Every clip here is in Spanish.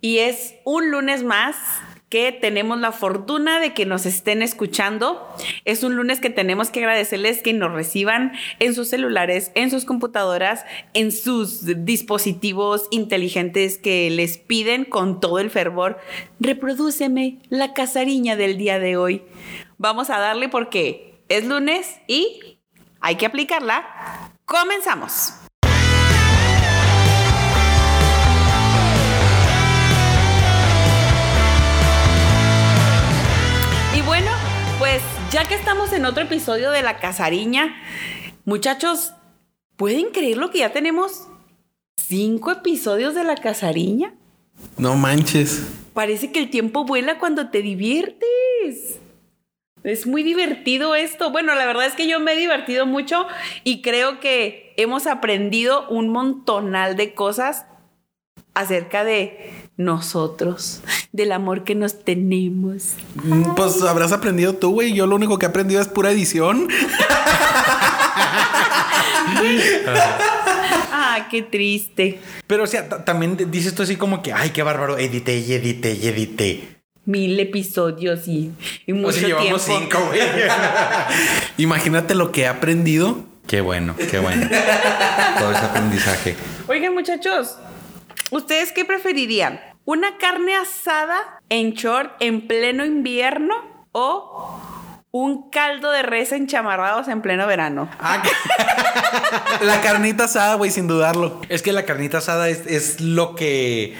Y es un lunes más que tenemos la fortuna de que nos estén escuchando. Es un lunes que tenemos que agradecerles que nos reciban en sus celulares, en sus computadoras, en sus dispositivos inteligentes que les piden con todo el fervor, reprodúceme la casariña del día de hoy. Vamos a darle porque es lunes y hay que aplicarla. Comenzamos. Pues ya que estamos en otro episodio de La Casariña, muchachos, ¿pueden creer lo que ya tenemos cinco episodios de La Casariña? No manches. Parece que el tiempo vuela cuando te diviertes. Es muy divertido esto. Bueno, la verdad es que yo me he divertido mucho y creo que hemos aprendido un montonal de cosas acerca de nosotros, del amor que nos tenemos. Mm, pues habrás aprendido tú, güey. Yo lo único que he aprendido es pura edición. ah, qué triste. Pero o sea, también dices tú así como que, ay, qué bárbaro, edité y edité y edité. Mil episodios y, y mucho o llevamos cinco, güey. Imagínate lo que he aprendido. Qué bueno, qué bueno. Todo ese aprendizaje. Oigan, muchachos, ¿ustedes qué preferirían? ¿Una carne asada en short en pleno invierno o un caldo de res enchamarrados en pleno verano. Ah, la carnita asada, güey, sin dudarlo. Es que la carnita asada es, lo que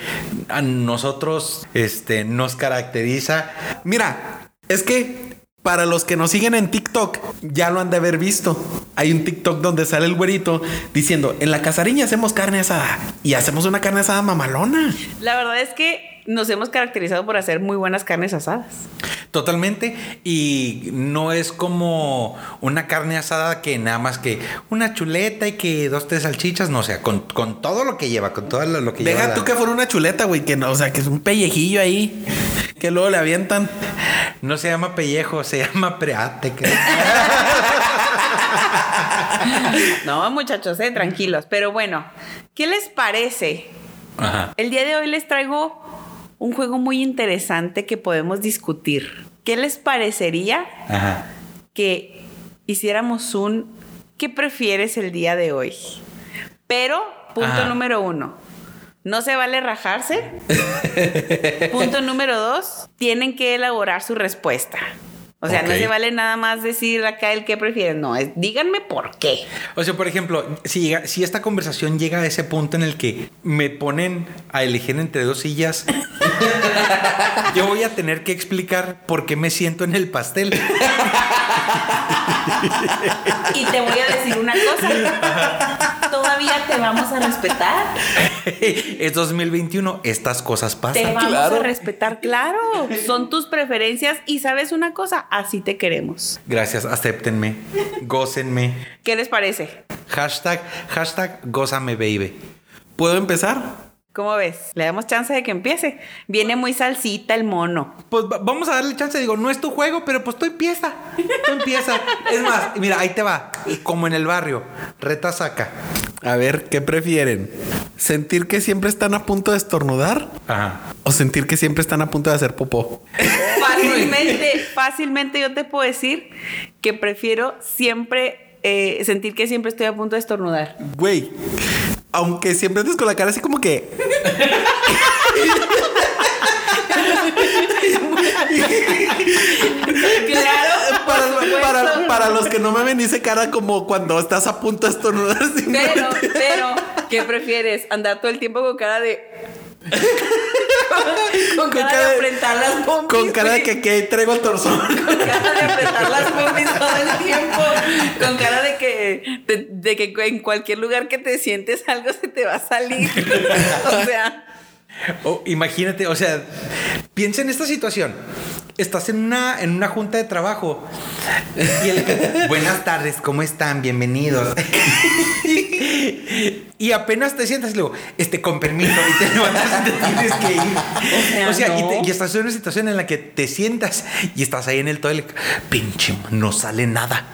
a nosotros este, nos caracteriza. Mira, es que para los que nos siguen en TikTok, ya lo han de haber visto. Hay un TikTok donde sale el güerito diciendo, en la casariña hacemos carne asada y hacemos una carne asada mamalona. La verdad es que nos hemos caracterizado por hacer muy buenas carnes asadas. Totalmente. Y no es como una carne asada que nada más que una chuleta y que dos, tres salchichas, no, o sea, con, todo lo que lleva, con todo lo, que lleva. Deja tú que fuera una chuleta, güey, que no, o sea, que es un pellejillo ahí que luego le avientan. No se llama pellejo, se llama preate. no, muchachos, eh, tranquilos. Pero bueno, ¿qué les parece? El día de hoy les traigo un juego muy interesante que podemos discutir. ¿Qué les parecería que hiciéramos un ¿qué prefieres el día de hoy? Pero, punto número uno, no se vale rajarse. Punto número dos, tienen que elaborar su respuesta. O sea, no se vale nada más decir acá el que prefieren. No, es díganme por qué. O sea, por ejemplo, si, si esta conversación llega a ese punto en el que me ponen a elegir entre dos sillas, yo voy a tener que explicar por qué me siento en el pastel. y te voy a decir una cosa todavía te vamos a respetar. es 2021, estas cosas pasan. Te vamos a respetar, claro. Son tus preferencias y sabes una cosa, así te queremos. Gracias, acéptenme, gócenme. ¿Qué les parece? Hashtag, hashtag, gózame baby. ¿Puedo empezar? ¿Cómo ves? Le damos chance de que empiece. Viene muy salsita el mono. Pues vamos a darle chance. Digo, no es tu juego, pero pues tú empieza. Tú empieza. es más, mira, ahí te va. Como en el barrio. Reta saca. A ver, ¿qué prefieren? ¿Sentir que siempre están a punto de estornudar? Ajá. ¿O sentir que siempre están a punto de hacer popó? Fácilmente, fácilmente yo te puedo decir que prefiero siempre eh, sentir que siempre estoy a punto de estornudar. Güey, aunque siempre andes con la cara así como que. claro, para, para, los que no me ven, hice cara como cuando estás a punto de estornudar. Pero, pero, ¿qué prefieres? ¿Andar todo el tiempo con cara de con, cara, de apretar las pompis. Con cara de que, que traigo el torzón. Con cara de apretar las pompis todo el tiempo. Con cara de que, de, que en cualquier lugar que te sientes algo se te va a salir. o sea. imagínate, o sea, piensa en esta situación. Estás en una, en una junta de trabajo. Buenas tardes, ¿cómo están? Bienvenidos. y apenas te sientas y luego, este, con permiso, y te levantas y te tienes que ir. O sea, y, estás en una situación en la que te sientas y estás ahí en el toilet. Pinche, no sale nada.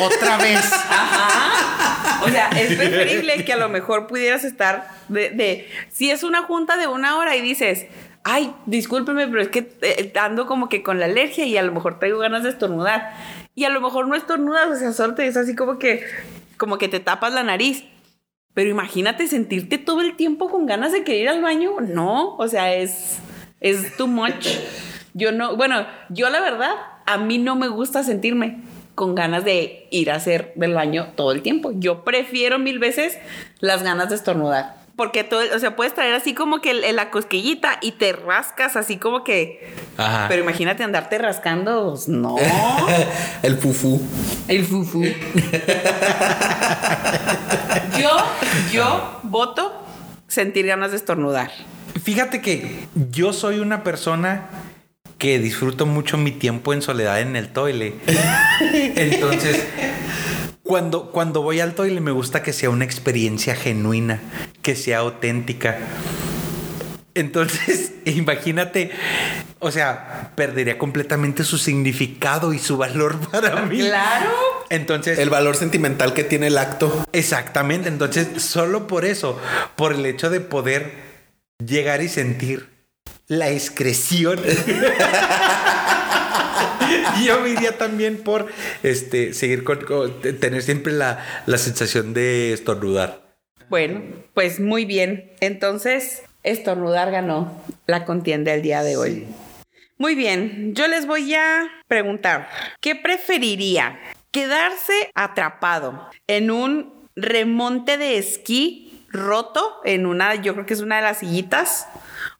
otra vez. Ajá. O sea, es preferible que a lo mejor pudieras estar de, de, si es una junta de una hora y dices, ay, discúlpeme, pero es que eh, ando como que con la alergia y a lo mejor tengo ganas de estornudar. Y a lo mejor no estornudas, o sea, solo es así como que, como que te tapas la nariz. Pero imagínate sentirte todo el tiempo con ganas de querer ir al baño. No, o sea, es, es too much. Yo no, bueno, yo la verdad, a mí no me gusta sentirme con ganas de ir a hacer del baño todo el tiempo. Yo prefiero mil veces las ganas de estornudar. Porque todo, o sea, puedes traer así como que la cosquillita y te rascas así como que. Ajá. Pero imagínate andarte rascando, pues, no. El fufú. El fufu. yo, yo voto sentir ganas de estornudar. Fíjate que yo soy una persona que disfruto mucho mi tiempo en soledad en el toile. Entonces, cuando, cuando voy al toile me gusta que sea una experiencia genuina, que sea auténtica. Entonces, imagínate, o sea, perdería completamente su significado y su valor para mí. Claro. Entonces, El valor sentimental que tiene el acto. exactamente, entonces solo por eso, por el hecho de poder llegar y sentir la excreción. Yo me iría también por este seguir con, con- tener siempre la, la sensación de estornudar. Bueno, pues muy bien. Entonces, estornudar ganó la contienda el día de hoy. Muy bien, yo les voy a preguntar, ¿qué preferiría? ¿Quedarse atrapado en un remonte de esquí roto en una, yo creo que es una de las sillitas,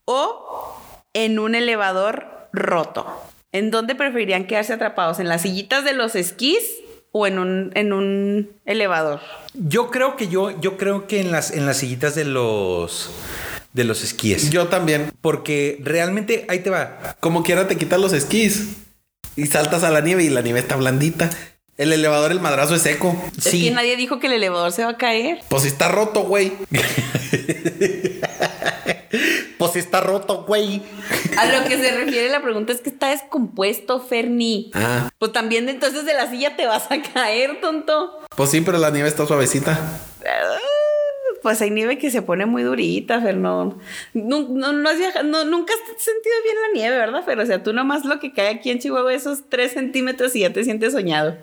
o en un elevador roto? ¿En dónde preferirían quedarse atrapados? ¿En las sillitas de los esquís o en un, en un elevador? Yo creo que yo, yo creo que en las, en las sillitas de los de los esquíes. Yo también. Porque realmente ahí te va. Como quiera te quitas los esquís y saltas a la nieve y la nieve está blandita. El elevador, el madrazo es seco. Es que nadie dijo que el elevador se va a caer. Pues está roto, güey. Pues está roto, güey. A lo que se refiere la pregunta es que está descompuesto, Ferni. Ah, Pues también entonces de la silla te vas a caer, tonto. pues sí, pero la nieve está suavecita. Ah, Pues hay nieve que se pone muy durita, Fer. No, no, has viaja- no- nunca has sentido bien la nieve, ¿verdad, Fer? O sea, tú nomás lo que cae aquí en Chihuahua, esos 3 centímetros y ya te sientes soñado.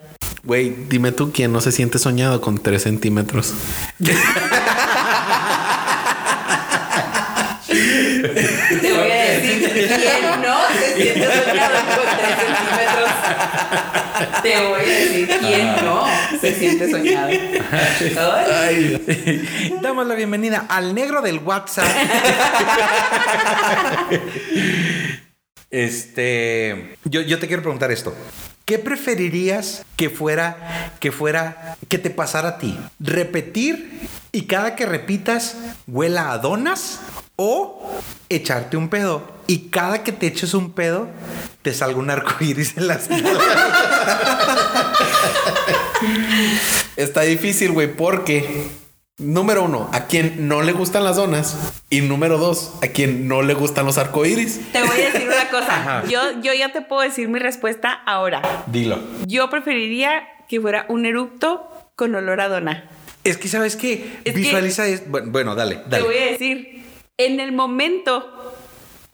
Güey, dime tú quién no se siente soñado con 3 centímetros. Te voy a decir quién no se siente soñado con 3 centímetros. Te voy a decir quién no se siente soñado. Ay. Damos la bienvenida al negro del WhatsApp. este, yo, yo te quiero preguntar esto. ¿Qué preferirías que fuera, que fuera, que te pasara a ti? ¿Repetir y cada que repitas huela a donas? ¿O echarte un pedo y cada que te eches un pedo te salga un arco iris en las Está difícil, güey, porque número uno, a quien no le gustan las donas. Y número dos, a quien no le gustan los arcoíris. Te voy a decir cosa. Ajá. Yo, yo ya te puedo decir mi respuesta ahora. Dilo. Yo preferiría que fuera un eructo con olor a dona. Es que sabes que Es que- visualiza es bueno, bueno, dale, Te dale. voy a decir, en el momento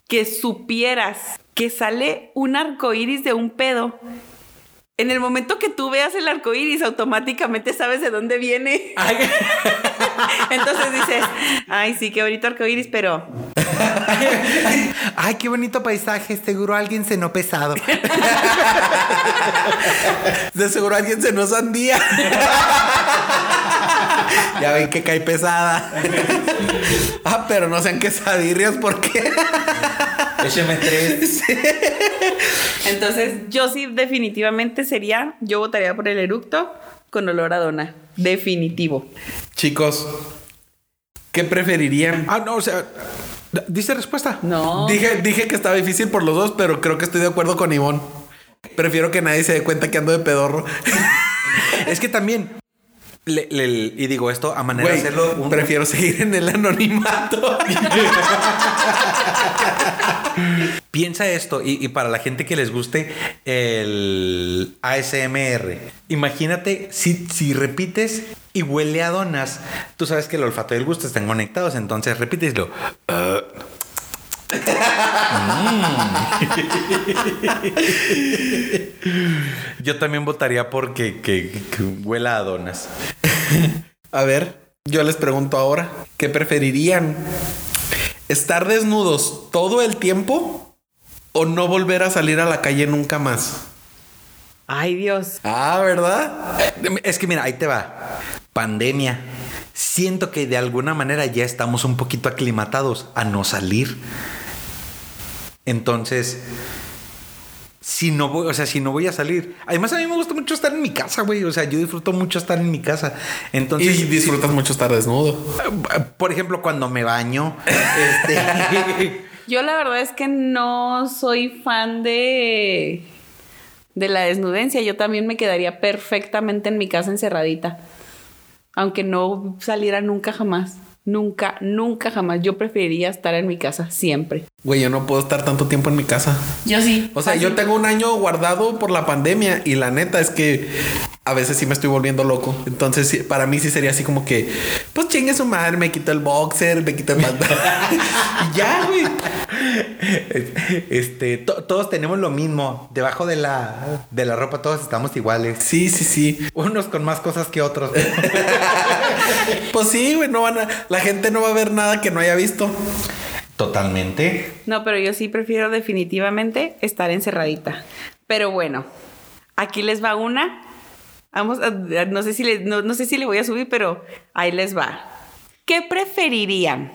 que supieras que sale un arco iris de un pedo, en el momento que tú veas el arco iris, automáticamente sabes de dónde viene. Ay, Entonces dices, ay, sí, qué bonito arco iris, pero Ay, qué bonito paisaje, seguro alguien cenó pesado. De seguro alguien se nos sandía. ya ven que cae pesada. ah, pero no sean quesadillas porque Écheme tres. entonces yo sí definitivamente sería, yo votaría por el eructo con olor a dona. Definitivo. Chicos, ¿qué preferirían? Ah, no, o sea, ¿diste respuesta? No. Dije, dije que estaba difícil por los dos, pero creo que estoy de acuerdo con Ivonne. Prefiero que nadie se dé cuenta que ando de pedorro. Es que también. Le- le- y digo esto a manera de hacerlo. un- prefiero seguir en el anonimato. Piensa esto, y, para la gente que les guste el ASMR, imagínate si, si repites y huele a donas, tú sabes que el olfato y el gusto están conectados, entonces repíteslo. Yo también votaría porque que, huela a donas. A ver, yo les pregunto ahora, ¿qué preferirían? ¿Estar desnudos todo el tiempo o no volver a salir a la calle nunca más? Ay, Dios. Ah, ¿verdad? Es que mira, ahí te va. Pandemia. Siento que de alguna manera ya estamos un poquito aclimatados a no salir. Entonces, si no voy, o sea, si no voy a salir. Además, a mí me gusta mucho estar en mi casa, güey. O sea, yo disfruto mucho estar en mi casa. Entonces. Y disfrutas mucho estar desnudo. Por ejemplo, cuando me baño. este. Yo la verdad es que no soy fan de de la desnudencia. Yo también me quedaría perfectamente en mi casa encerradita. Aunque no saliera nunca jamás. Nunca, nunca jamás. Yo preferiría estar en mi casa siempre. Güey, yo no puedo estar tanto tiempo en mi casa. Yo sí. O sea, yo tengo un año guardado por la pandemia y la neta es que a veces sí me estoy volviendo loco. Entonces, para mí sí sería así como que, pues chingue su madre, me quito el boxer, me quito el y ya, güey. Este, todos tenemos lo mismo. Debajo de la, de la ropa todos estamos iguales. Sí, sí, sí. Unos con más cosas que otros. pues sí, güey, no van a, la gente no va a ver nada que no haya visto. Totalmente. No, pero yo sí prefiero definitivamente estar encerradita. Pero bueno, aquí les va una. Vamos, no sé si le, no sé si le voy a subir, pero ahí les va. ¿Qué preferirían?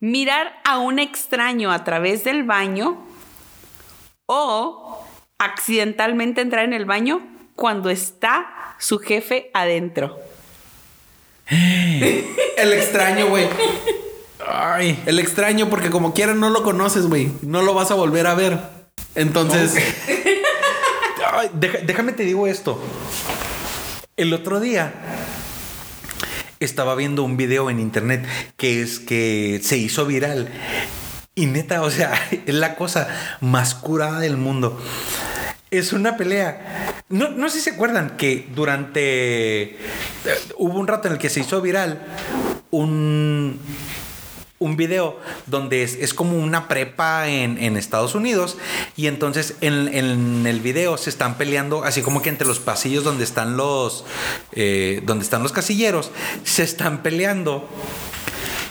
¿Mirar a un extraño a través del baño o accidentalmente entrar en el baño cuando está su jefe adentro? El extraño, güey. Ay, el extraño, porque como quiera no lo conoces, güey. No lo vas a volver a ver. Entonces. déjame te digo esto. El otro día estaba viendo un video en internet que es que se hizo viral. Y neta, o sea, es la cosa más curada del mundo. Es una pelea. No, no sé si se acuerdan que durante... Eh, hubo un rato en el que se hizo viral un un video donde es, como una prepa en, Estados Unidos y entonces en, el video se están peleando así como que entre los pasillos donde están los eh, donde están los casilleros se están peleando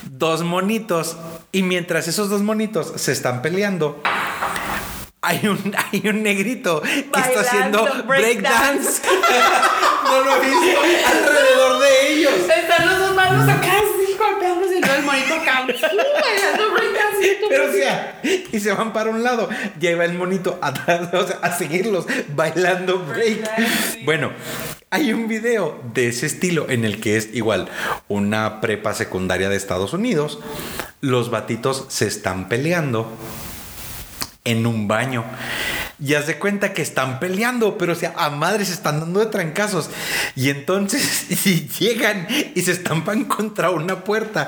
dos monitos y mientras esos dos monitos se están peleando hay un, hay un negrito que está haciendo breakdance. no lo he visto alrededor de ellos. Están los dos manos acá golpeándose y el monito acá. Pero o sea, y se van para un lado. Lleva el monito atrás, o sea, a seguirlos bailando break. Bueno, hay un video de ese estilo en el que es igual una prepa secundaria de Estados Unidos. Los batitos se están peleando en un baño. Ya se cuenta que están peleando, pero o sea, a madres están dando de trancazos. Y entonces si llegan y se estampan contra una puerta.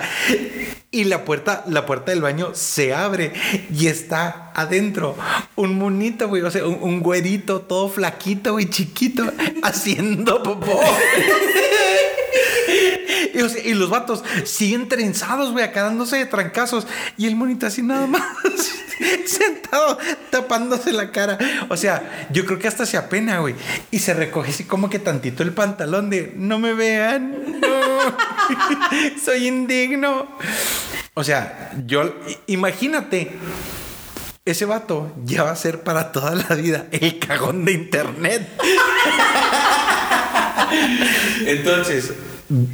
Y la puerta, la puerta del baño se abre y está adentro un monito, güey. O sea, un, güerito todo flaquito, y chiquito, haciendo popó. Y, los vatos siguen trenzados, güey, acá dándose de trancazos. Y el monito así nada más, sentado, tapándose la cara. O sea, yo creo que hasta se apena, güey. Y se recoge así como que tantito el pantalón de, no me vean, no, soy indigno. O sea, yo, imagínate. Ese vato ya va a ser para toda la vida el cagón de internet. Entonces,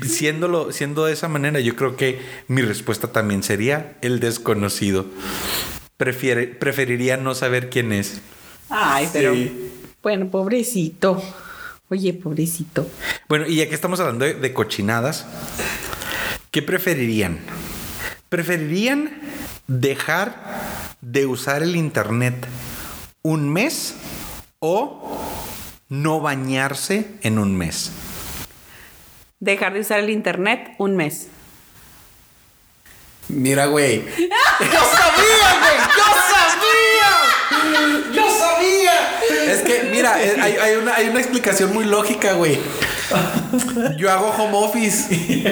siendo de esa manera, yo creo que mi respuesta también sería el desconocido. Prefiere, preferiría no saber quién es. Ay, pero. Bueno, pobrecito. Oye, pobrecito. Bueno, y ya que estamos hablando de, cochinadas, ¿qué preferirían? ¿Preferirían dejar de usar el internet un mes o no bañarse en un mes? dejar de usar el internet un mes. Mira, güey. ¡Yo sabía, güey! ¡Yo sabía! ¡Yo sabía! Es que, mira, eh, hay, una, hay una explicación muy lógica, güey. Yo hago home office.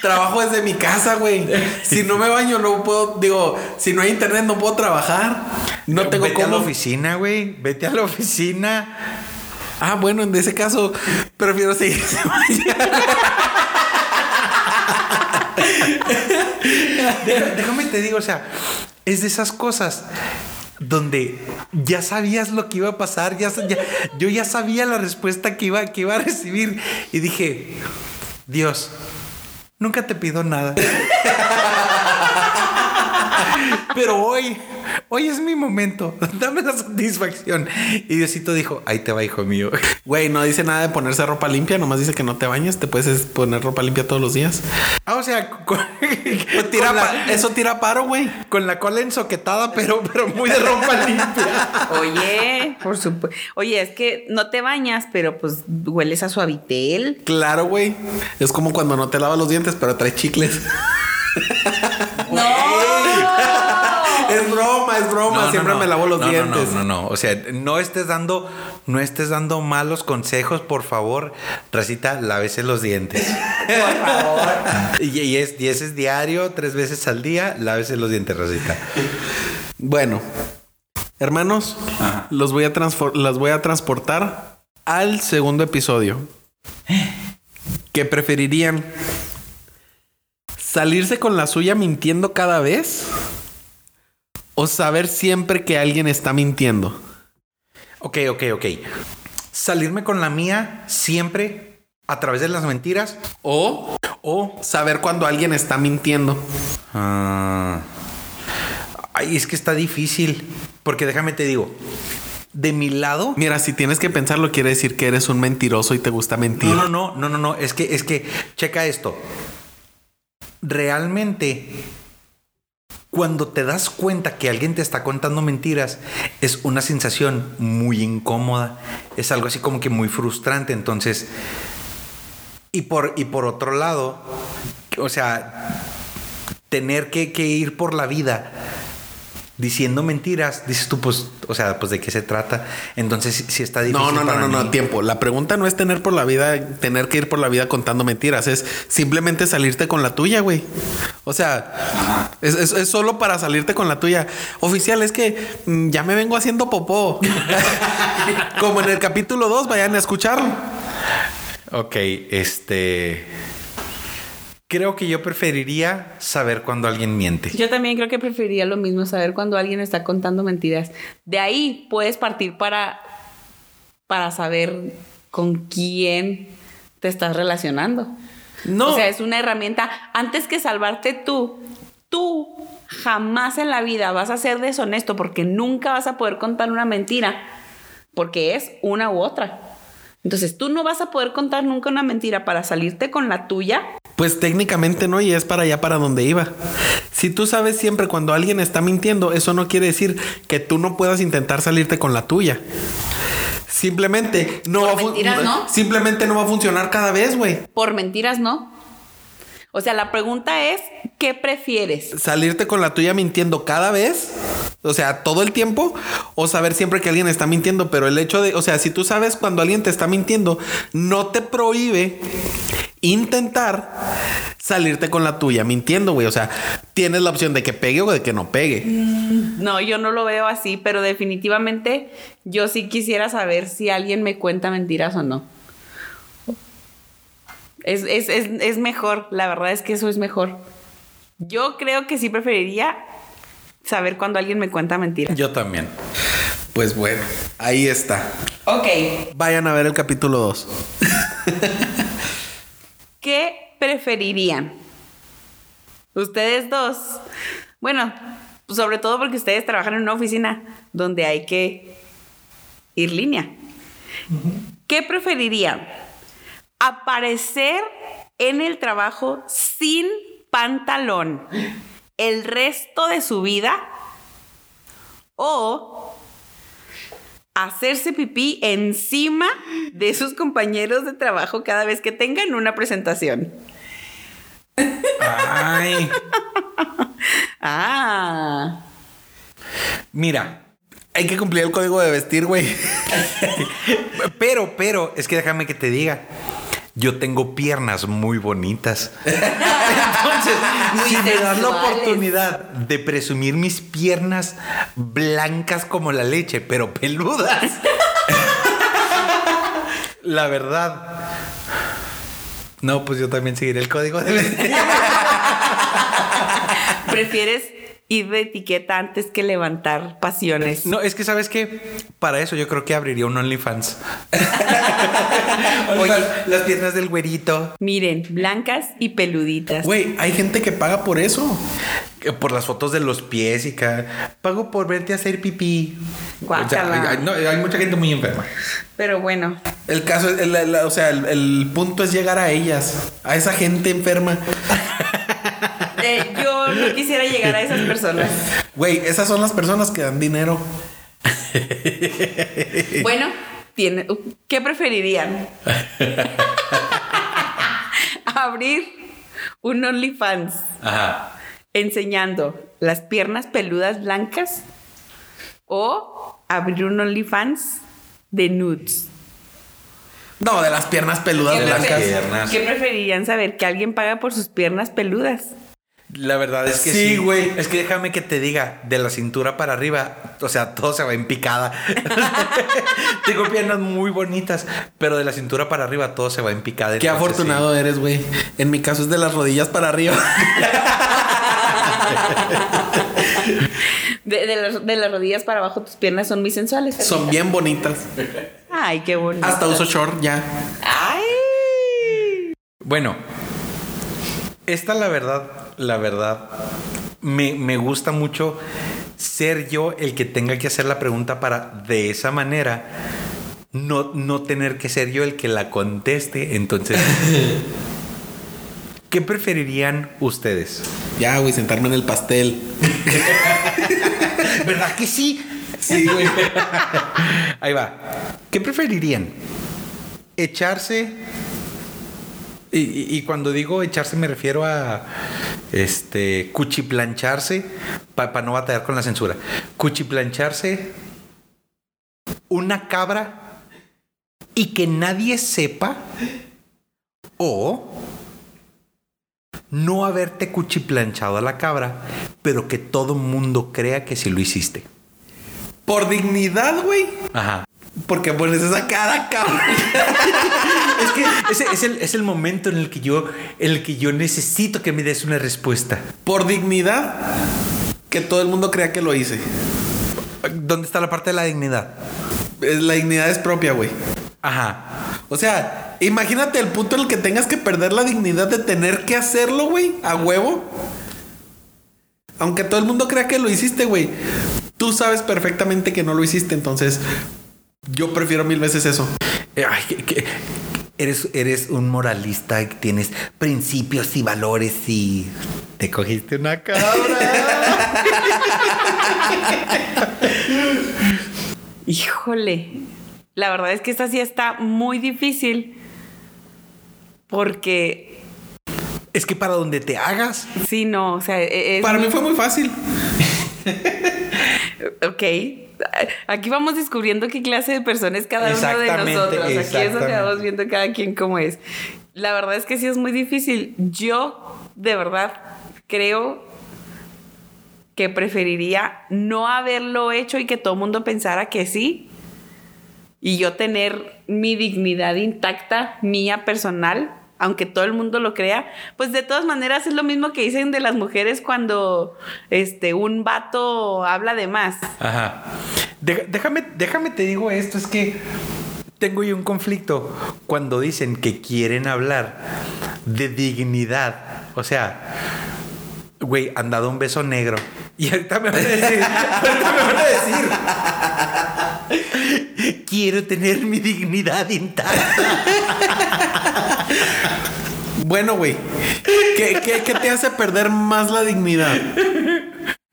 Trabajo desde mi casa, güey. Si no me baño, no puedo. Digo, si no hay internet, no puedo trabajar. No Pero tengo Vete a la oficina, güey. Vete a la oficina. Ah, bueno, en ese caso, prefiero seguir. Déjame te digo, o sea, es de esas cosas donde ya sabías lo que iba a pasar, ya, ya- yo ya sabía la respuesta que iba, que iba a recibir y dije, Dios, nunca te pido nada. Pero hoy, hoy es mi momento, dame la satisfacción. Y Diosito dijo, ahí te va, hijo mío. Güey, no dice nada de ponerse ropa limpia, nomás dice que no te bañes, te puedes poner ropa limpia todos los días. Ah, o sea, con, tira con la- pa- eso tira paro, güey. con la cola ensoquetada, pero, pero muy de ropa limpia. Oye, por supuesto. Oye, es que no te bañas, pero pues hueles a suavitel. Claro, güey. Es como cuando no te lavas los dientes, pero traes chicles. Es broma, es broma. Siempre me lavo los dientes. No, no, no, O sea, no estés dando, no estés dando malos consejos, por favor. Racita, lávese los dientes. Por favor. y, y es, y ese es diario, tres veces al día, lávese los dientes, Racita. Bueno, hermanos, los voy a transfor- las voy a transportar al segundo episodio. ¿Qué preferirían? ¿Salirse con la suya mintiendo cada vez? ¿O saber siempre que alguien está mintiendo? Ok, ok, ok. Salirme con la mía siempre a través de las mentiras ¿O o saber cuando alguien está mintiendo? Ah. Ay, es que está difícil. Porque déjame te digo, de mi lado. Mira, si tienes que pensarlo, quiere decir que eres un mentiroso y te gusta mentir. No, no, no, no, no, no. Es que, es que, checa esto. Realmente, cuando te das cuenta que alguien te está contando mentiras, es una sensación muy incómoda. Es algo así como que muy frustrante. Entonces, y por, y por otro lado, o sea, tener que, que ir por la vida diciendo mentiras, dices tú, pues, o sea, pues de qué se trata. Entonces, si está difícil. No, no, no, para no, no, tiempo. La pregunta no es tener por la vida, tener que ir por la vida contando mentiras, es simplemente salirte con la tuya, güey. O sea, es, es- es solo para salirte con la tuya. Oficial, es que mm, ya me vengo haciendo popó. Como en el capítulo 2, vayan a escucharlo. Ok, este. Creo que yo preferiría saber cuando alguien miente. Yo también creo que preferiría lo mismo, saber cuando alguien está contando mentiras. De ahí puedes partir para, para saber con quién te estás relacionando. No. O sea, es una herramienta. Antes que salvarte tú, tú jamás en la vida vas a ser deshonesto porque nunca vas a poder contar una mentira porque es una u otra. Entonces tú no vas a poder contar nunca una mentira para salirte con la tuya. Pues técnicamente no, y es para allá para donde iba. Si tú sabes siempre cuando alguien está mintiendo, eso no quiere decir que tú no puedas intentar salirte con la tuya. Simplemente no Por va mentiras, ¿no? Simplemente no va a funcionar cada vez, güey. Por mentiras, no. O sea, la pregunta es, ¿qué prefieres? Salirte con la tuya mintiendo cada vez, o sea, todo el tiempo, o saber siempre que alguien está mintiendo. Pero el hecho de, o sea, si tú sabes cuando alguien te está mintiendo, no te prohíbe intentar salirte con la tuya mintiendo, güey. O sea, tienes la opción de que pegue o de que no pegue. No, yo no lo veo así, pero definitivamente yo sí quisiera saber si alguien me cuenta mentiras o no. Es, es, es, es mejor, la verdad es que eso es mejor. Yo creo que sí preferiría saber cuando alguien me cuenta mentiras. Yo también. Pues bueno, ahí está. Ok, Vayan a ver el capítulo 2. ¿qué preferirían? Ustedes dos. Bueno, sobre todo porque ustedes trabajan en una oficina donde hay que ir línea. ¿Qué preferirían? ¿Aparecer en el trabajo sin pantalón el resto de su vida? ¿O hacerse pipí encima de sus compañeros de trabajo cada vez que tengan una presentación? Ay. Ah. Mira, Hay que cumplir el código de vestir, güey. pero, pero, es que déjame que te diga. Yo tengo piernas muy bonitas. Entonces, si me das la oportunidad de presumir mis piernas blancas como la leche, pero peludas. la verdad. No, pues yo también seguiré el código de vestir. ¿Prefieres ir de etiqueta antes que levantar pasiones. No, es que sabes que para eso yo creo que abriría un OnlyFans. Oye, las piernas del güerito. Miren, blancas y peluditas. Güey, hay gente que paga por eso. Por las fotos de los pies y que pago por verte hacer pipí. O sea, hay, mucha gente muy enferma. Pero bueno. El caso, o sea, el punto es llegar a ellas, a esa gente enferma. Eh, yo no quisiera llegar a esas personas. Güey, esas son las personas que dan dinero. Bueno, tiene, ¿qué preferirían? Abrir un OnlyFans enseñando las piernas peludas blancas o abrir un OnlyFans de nudes. No, de las piernas peludas blancas. ¿Qué preferirían saber? ¿Que alguien paga por sus piernas peludas? La verdad es que sí, güey. Es que déjame que te diga, de la cintura para arriba, o sea, todo se va en picada. Tengo piernas muy bonitas, pero de la cintura para arriba todo se va en picada. Qué afortunado eres, güey. En mi caso es de las rodillas para arriba. de, las, rodillas para abajo, tus piernas son muy sensuales. Son bien bonitas. Ay, qué bonito. Hasta uso short ya. Ay. Bueno, esta la verdad la verdad, me, gusta mucho ser yo el que tenga que hacer la pregunta para de esa manera no, no tener que ser yo el que la conteste. Entonces, ¿qué preferirían ustedes? Ya, güey, sentarme en el pastel. ¿Verdad que sí? Sí, güey. Ahí va. ¿Qué preferirían? ¿Echarse y, cuando digo echarse me refiero a este cuchiplancharse para no batallar con la censura. Cuchiplancharse una cabra y que nadie sepa o no haberte cuchiplanchado a la cabra, pero que todo mundo crea que sí lo hiciste. Por dignidad, güey. Ajá. Porque pones esa cara, cabrón. es que ese es el, es el momento en el que yo, en el que yo necesito que me des una respuesta. Por dignidad, que todo el mundo crea que lo hice. ¿Dónde está la parte de la dignidad? La dignidad es propia, güey. Ajá. O sea, imagínate el punto en el que tengas que perder la dignidad de tener que hacerlo, güey, a huevo. Aunque todo el mundo crea que lo hiciste, güey. Tú sabes perfectamente que no lo hiciste, entonces yo prefiero mil veces eso. Eh, eres, eres un moralista, tienes principios y valores y te cogiste una cabra. Híjole, la verdad es que esta sí está muy difícil porque... Es que para donde te hagas. Sí, no, o sea... E, para mí fue muy fácil. ok, aquí vamos descubriendo qué clase de persona es cada uno de nosotros. Aquí es donde vamos viendo cada quien cómo es. La verdad es que sí es muy difícil. Yo, de verdad, creo que preferiría no haberlo hecho y que todo el mundo pensara que sí. Y yo tener mi dignidad intacta, mía personal, aunque todo el mundo lo crea, pues de todas maneras es lo mismo que dicen de las mujeres cuando este, un vato habla de más. Ajá. déjame, déjame te digo esto, es que tengo yo un conflicto cuando dicen que quieren hablar de dignidad. O sea, güey, han dado un beso negro. Y ahorita me van a decir, ahorita me van a decir, quiero tener mi dignidad intacta. Bueno, güey, ¿qué, te hace perder más la dignidad?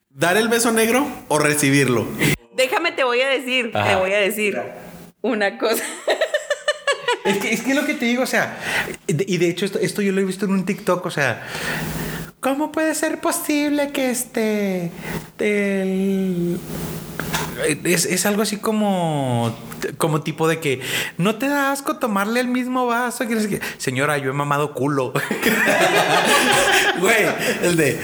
¿Dar el beso negro o recibirlo? Déjame, te voy a decir, te voy a decir una cosa. Es que, es que lo que te digo, o sea, y de hecho esto, esto yo lo he visto en un TikTok, o sea, ¿cómo puede ser posible que este, el, es, es, algo así como, como tipo de que no te da asco tomarle el mismo vaso. Señora, yo he mamado culo. Güey, el de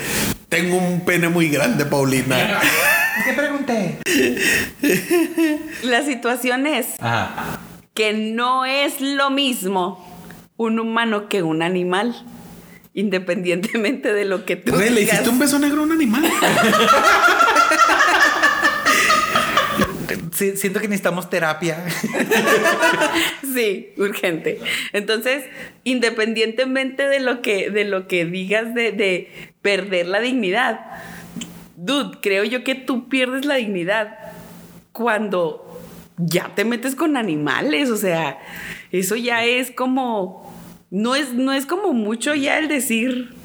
tengo un pene muy grande, Paulina. ¿Qué pregunté? La situación es que no es lo mismo un humano que un animal. Independientemente de lo que tú. Güey, le hiciste un beso negro a un animal. siento que necesitamos terapia. sí, urgente. Entonces, independientemente de lo que, de lo que digas de, de perder la dignidad, dude, creo yo que tú pierdes la dignidad cuando ya te metes con animales. O sea, eso ya es como. No es, no es como mucho ya el decir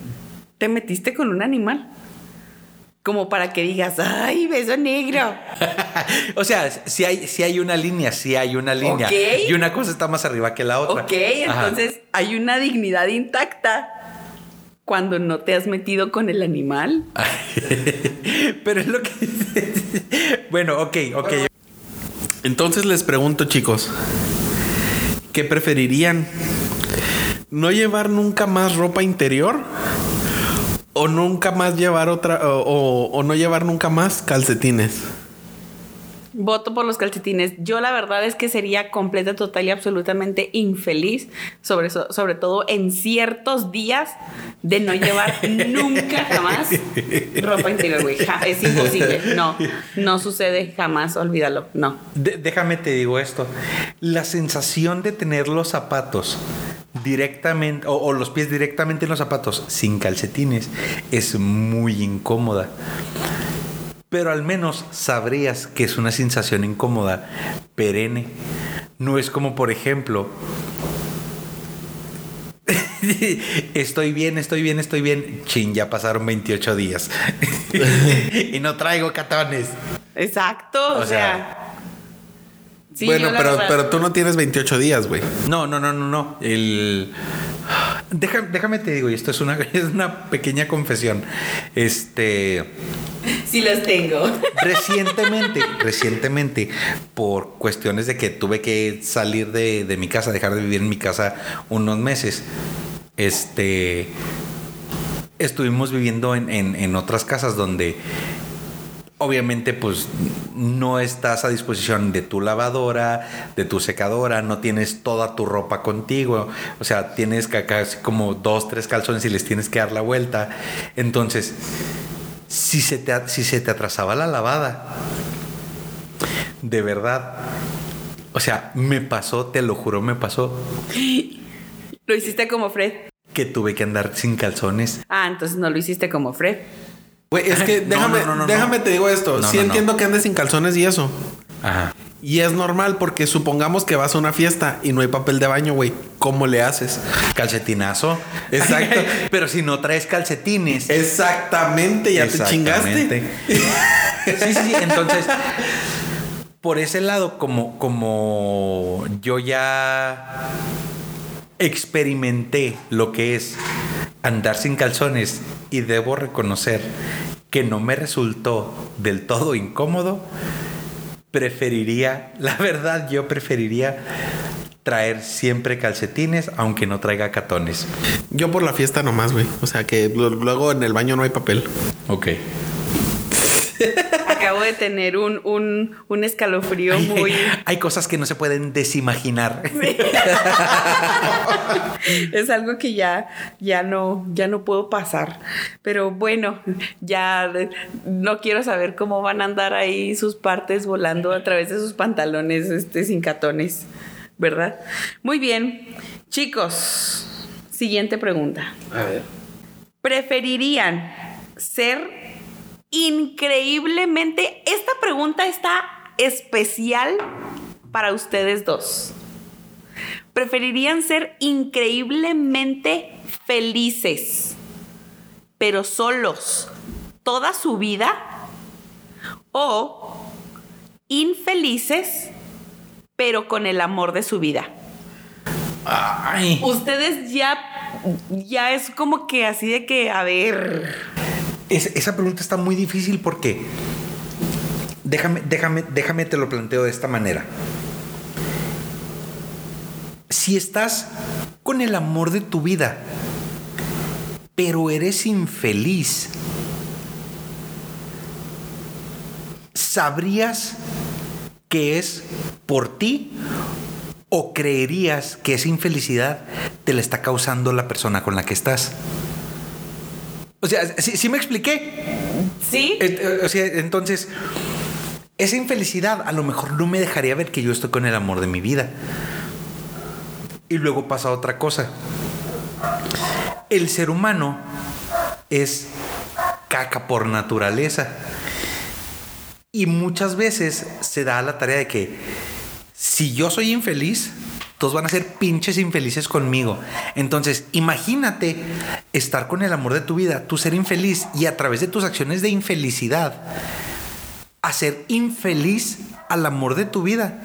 te metiste con un animal como para que digas, ay, beso negro. o sea, si hay, si hay una línea, si hay una línea. Y una cosa está más arriba que la otra. Ok, entonces hay una dignidad intacta cuando no te has metido con el animal. Pero es lo que... bueno, ok, ok. Entonces les pregunto, chicos, ¿qué preferirían? ¿No llevar nunca más ropa interior? o nunca más llevar otra o, no llevar nunca más calcetines. Voto por los calcetines. Yo la verdad es que sería completa, total y absolutamente infeliz, sobre, sobre todo en ciertos días, de no llevar nunca jamás ropa interior, güey. Es imposible. No, no sucede jamás, olvídalo. No. déjame te digo esto. La sensación de tener los zapatos directamente o, los pies directamente en los zapatos sin calcetines es muy incómoda. Pero al menos sabrías que es una sensación incómoda perenne. No es como, por ejemplo, estoy bien, estoy bien, estoy bien. Chin, ya pasaron 28 días. y no traigo catones. Exacto, o, sea bueno, pero, pero tú no tienes 28 días, güey. No, no, no, no, no. El... Déjame, déjame te digo, y esto es una, es una pequeña confesión. Este... Sí los tengo. Recientemente, recientemente, por cuestiones de que tuve que salir de, de mi casa, dejar de vivir en mi casa unos meses, este... Estuvimos viviendo en, en, en otras casas donde obviamente pues no estás a disposición de tu lavadora, de tu secadora, no tienes toda tu ropa contigo, o sea, tienes casi como dos, tres calzones y les tienes que dar la vuelta. Entonces, si se te, si se te atrasaba la lavada, de verdad, o sea, me pasó, te lo juro, me pasó. Lo hiciste como Fred. Que tuve que andar sin calzones. Ah, entonces no lo hiciste como Fred. Güey, es que déjame, déjame te digo esto. sí entiendo que andes sin calzones y eso. Ajá. Y es normal porque supongamos que vas a una fiesta y no hay papel de baño, güey. ¿Cómo le haces? Calcetinazo. Exacto. Pero si no traes calcetines. Exactamente, ya te chingaste. sí, sí, sí. Entonces, por ese lado, como, como yo ya experimenté lo que es andar sin calzones y debo reconocer que no me resultó del todo incómodo, preferiría, la verdad yo preferiría traer siempre calcetines, aunque no traiga catones. Yo por la fiesta nomás, güey. O sea que luego en el baño no hay papel. Ok. De tener un, un, escalofrío muy. Hay cosas que no se pueden desimaginar. es algo que ya, ya, no, ya no puedo pasar. Pero bueno, ya no quiero saber cómo van a andar ahí sus partes volando a través de sus pantalones este, sin catones. ¿Verdad? Muy bien. Chicos, siguiente pregunta. A ver. ¿Preferirían ser increíblemente, esta pregunta está especial para ustedes dos. ¿Preferirían ser increíblemente felices, pero solos toda su vida? ¿O infelices, pero con el amor de su vida? Ustedes ya, ya es como que así de que, a ver esa pregunta está muy difícil porque déjame, déjame, déjame te lo planteo de esta manera. Si estás con el amor de tu vida, pero eres infeliz, ¿sabrías que es por ti o creerías que esa infelicidad te la está causando la persona con la que estás? O sea, ¿sí, me expliqué? Sí. Eh, o sea, entonces, esa infelicidad a lo mejor no me dejaría ver que yo estoy con el amor de mi vida. Y luego pasa otra cosa. El ser humano es caca por naturaleza. Y muchas veces se da la tarea de que si yo soy infeliz, todos van a ser pinches infelices conmigo. Entonces, imagínate estar con el amor de tu vida, tú ser infeliz y a través de tus acciones de infelicidad, hacer infeliz al amor de tu vida.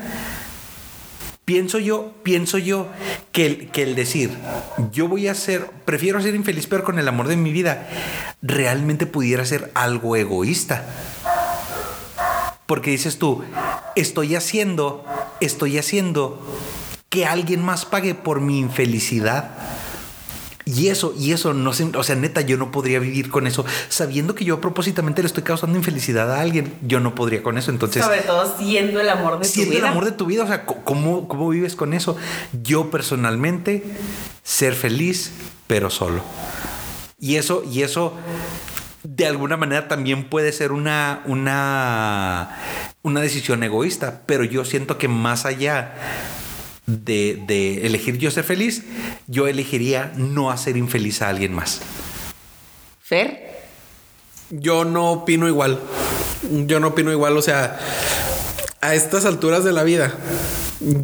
Pienso yo, pienso yo que el, que el decir, yo voy a ser, prefiero ser infeliz pero con el amor de mi vida, realmente pudiera ser algo egoísta. Porque dices tú, estoy haciendo, estoy haciendo que alguien más pague por mi infelicidad. Y eso, y eso no sé, o sea, neta, yo no podría vivir con eso, sabiendo que yo propósitamente le estoy causando infelicidad a alguien, yo no podría con eso. Entonces, sobre todo siendo el amor de tu vida. Siendo el amor de tu vida, o sea, ¿cómo, ¿cómo vives con eso? Yo personalmente, ser feliz, pero solo. Y eso, y eso de alguna manera también puede ser una, una, una decisión egoísta, pero yo siento que más allá de, elegir yo ser feliz, yo elegiría no hacer infeliz a alguien más. Fer. Yo no opino igual. Yo no opino igual. O sea, a estas alturas de la vida,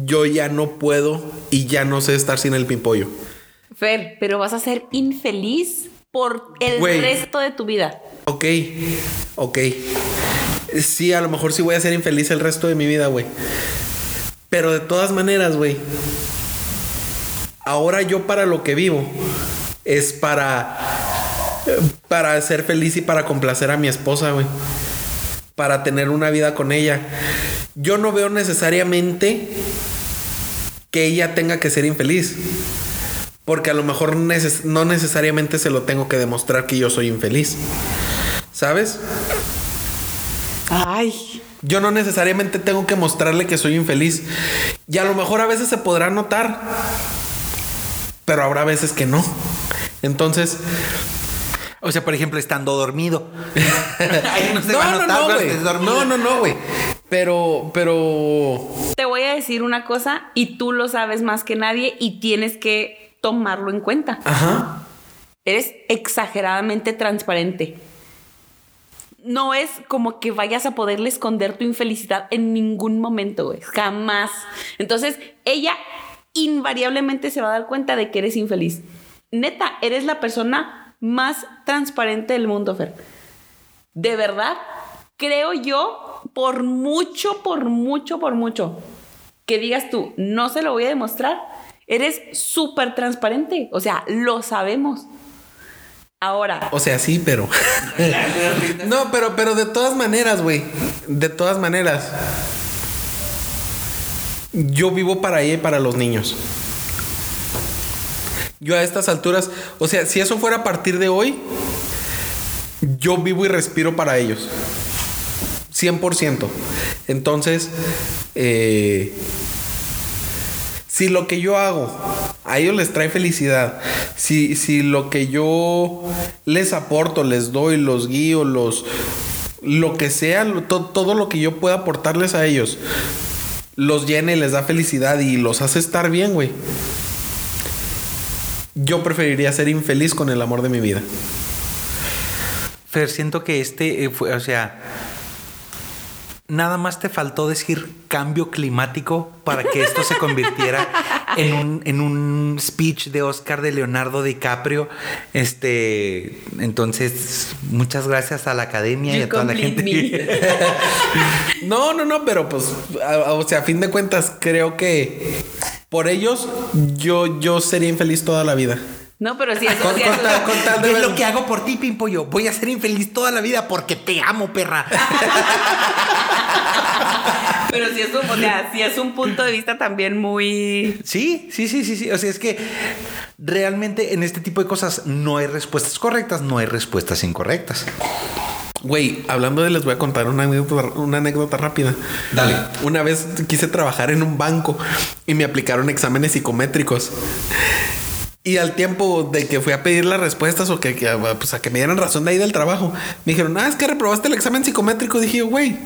yo ya no puedo y ya no sé estar sin el pimpollo. Fer, pero vas a ser infeliz por el resto de tu vida. Ok, ok. Sí, a lo mejor sí voy a ser infeliz el resto de mi vida, güey. Pero de todas maneras, güey. Ahora yo para lo que vivo es para para ser feliz y para complacer a mi esposa, güey. Para tener una vida con ella. Yo no veo necesariamente que ella tenga que ser infeliz. Porque a lo mejor no necesariamente se lo tengo que demostrar que yo soy infeliz. ¿Sabes? Ay. Yo no necesariamente tengo que mostrarle que soy infeliz. Y a lo mejor a veces se podrá notar. Pero habrá veces que no. Entonces. O sea, por ejemplo, estando dormido. no, no, no, güey. No, no, no, güey. Pero, pero. Te voy a decir una cosa y tú lo sabes más que nadie y tienes que tomarlo en cuenta. Ajá. Eres exageradamente transparente no es como que vayas a poderle esconder tu infelicidad en ningún momento. Jamás. Entonces, ella invariablemente se va a dar cuenta de que eres infeliz. Neta, eres la persona más transparente del mundo, Fer. De verdad, creo yo, por mucho, por mucho, por mucho, que digas tú, no se lo voy a demostrar, eres súper transparente. O sea, lo sabemos. Ahora. O sea, sí, pero. no, pero, pero de todas maneras, güey. De todas maneras. Yo vivo para ella y para los niños. Yo a estas alturas, o sea, si eso fuera a partir de hoy, yo vivo y respiro para ellos. 100%. Entonces, eh, si lo que yo hago a ellos les trae felicidad, si, si lo que yo les aporto, les doy, los guío, los lo que sea, todo lo que yo pueda aportarles a ellos, los llena y les da felicidad y los hace estar bien, güey. Yo preferiría ser infeliz con el amor de mi vida. Fer, siento que este eh, fue, o sea, nada más te faltó decir cambio climático para que esto se convirtiera en un, en un speech de Oscar de Leonardo DiCaprio. Este, entonces, muchas gracias a la academia y a toda la gente. no, no, no, pero pues, o sea, a fin de cuentas, creo que por ellos yo, yo sería infeliz toda la vida. No, pero sí, eso, es lo que hago por ti, Pimpollo. Voy a ser infeliz toda la vida porque te amo, perra. Pero sí es, un, o sea, sí es un punto de vista también muy... Sí, sí, sí, sí, sí. O sea, es que realmente en este tipo de cosas no hay respuestas correctas, no hay respuestas incorrectas. Güey, hablando de les voy a contar una anécdota, una anécdota rápida. Dale. Una vez quise trabajar en un banco y me aplicaron exámenes psicométricos. Y al tiempo de que fui a pedir las respuestas o que, que, pues, a que me dieran razón de ahí del trabajo, me dijeron, ah, es que reprobaste el examen psicométrico. Dije, güey,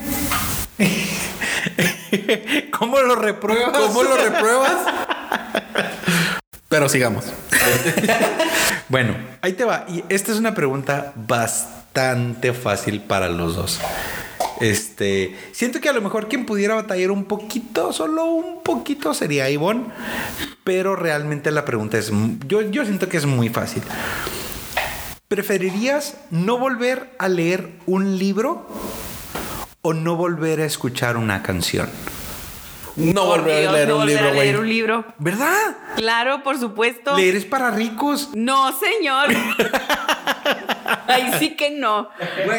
¿Cómo lo repruebas? ¿cómo lo repruebas? Pero sigamos. Bueno, ahí te va. Y esta es una pregunta bastante fácil para los dos. Este, siento que a lo mejor quien pudiera batallar un poquito, solo un poquito, sería Ivonne. Pero realmente la pregunta es, yo, yo siento que es muy fácil. ¿Preferirías no volver a leer un libro o no volver a escuchar una canción? No Por volver Dios, a leer no un volver libro, a leer un libro. ¿Verdad? Claro, por supuesto. Leer es para ricos. No, señor. Ay, sí que no.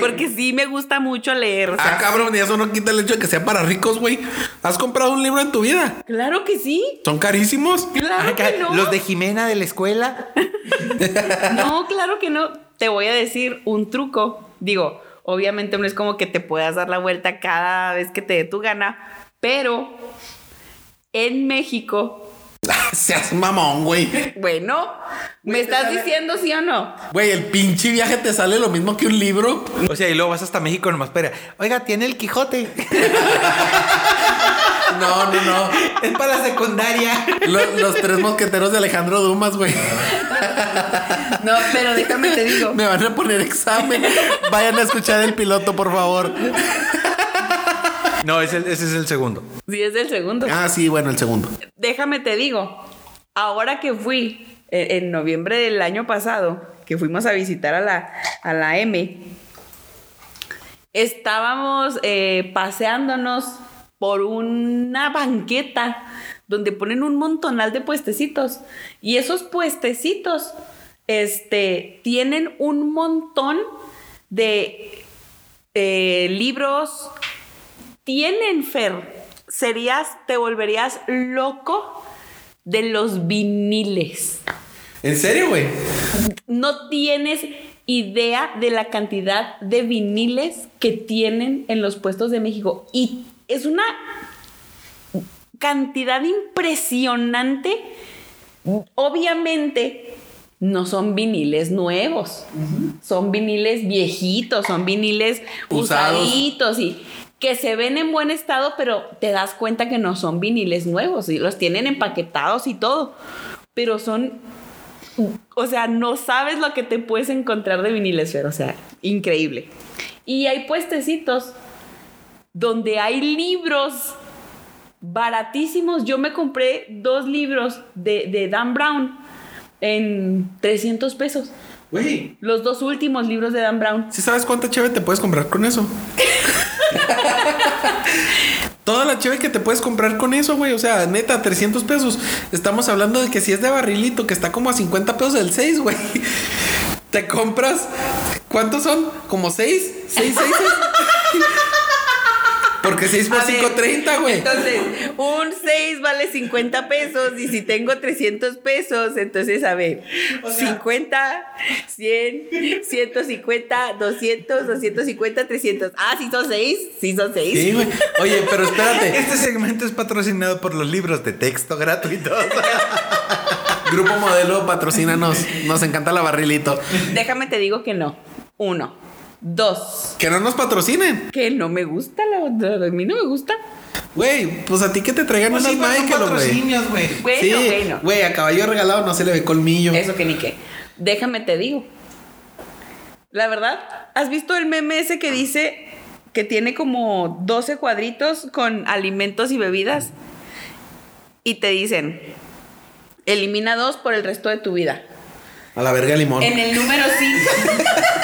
Porque sí me gusta mucho leer. o sea, Ah, cabrón, y eso no quita el hecho de que sea para ricos, güey. ¿Has comprado un libro en tu vida? Claro que sí. ¿Son carísimos? Claro que no. Los de Jimena de la escuela. No, claro que no. Te voy a decir un truco. Digo, obviamente no es como que te puedas dar la vuelta cada vez que te dé tu gana, pero en México, Seas mamón, güey. bueno, ¿me estás diciendo sí o no? Güey, el pinche viaje te sale lo mismo que un libro. O sea, y luego vas hasta México nomás. Espera, oiga, tiene el Quijote. No, no, no. es para la secundaria. Lo- los tres mosqueteros de Alejandro Dumas, güey. No, pero déjame te digo. Me van a poner examen. Vayan a escuchar el piloto, por favor. No, ese, ese es el segundo. Sí, es el segundo. Ah, sí, bueno, el segundo. Déjame te digo, ahora que fui en, en noviembre del año pasado, que fuimos a visitar a la, a la M, estábamos eh, paseándonos por una banqueta donde ponen un montonal de puestecitos. Y esos puestecitos este, tienen un montón de eh, libros. Tienen, Fer, serías, te volverías loco de los viniles. ¿En serio, güey? No tienes idea de la cantidad de viniles que tienen en los puestos de México. Y es una cantidad impresionante. Obviamente no son viniles nuevos, son viniles viejitos, son viniles Usados. usaditos y que se ven en buen estado, pero te das cuenta que no son viniles nuevos y los tienen empaquetados y todo, pero son o sea, no sabes lo que te puedes encontrar de viniles, Fer, o sea, increíble. Y hay puestecitos donde hay libros baratísimos. Yo me compré dos libros de, de Dan Brown en 300 pesos. Güey. Los dos últimos libros de Dan Brown. ¿Sí sabes cuánta cheve te puedes comprar con eso? Toda la cheve que te puedes comprar con eso, güey. O sea, neta, 300 pesos. Estamos hablando de que si es de barrilito, que está como a 50 pesos el 6, güey. Te compras. ¿Cuántos son? ¿Como 6? ¿6, 6? Porque 6 por A ver, 5, 30, güey. Entonces, un 6 vale 50 pesos y si tengo 300 pesos, entonces, a ver, 50, 100, 150, 200, 250, 300. Ah, sí son 6, sí son 6. Sí, güey. Oye, pero espérate. Este segmento es patrocinado por los libros de texto gratuitos. Grupo Modelo, patrocínanos. Nos encanta la barrilito. Déjame te digo que no. Uno. Dos. Que no nos patrocinen. Que no me gusta la, a mí no me gusta. Güey, pues a ti que te traigan unas Michael, güey. güey. Bueno, Sí, bueno. güey, a caballo regalado no se le ve colmillo. Eso que ni qué. Déjame te digo. La verdad, ¿has visto el meme ese que dice que tiene como 12 cuadritos con alimentos y bebidas? Y te dicen, elimina dos por el resto de tu vida. A la verga limón. En el número 5.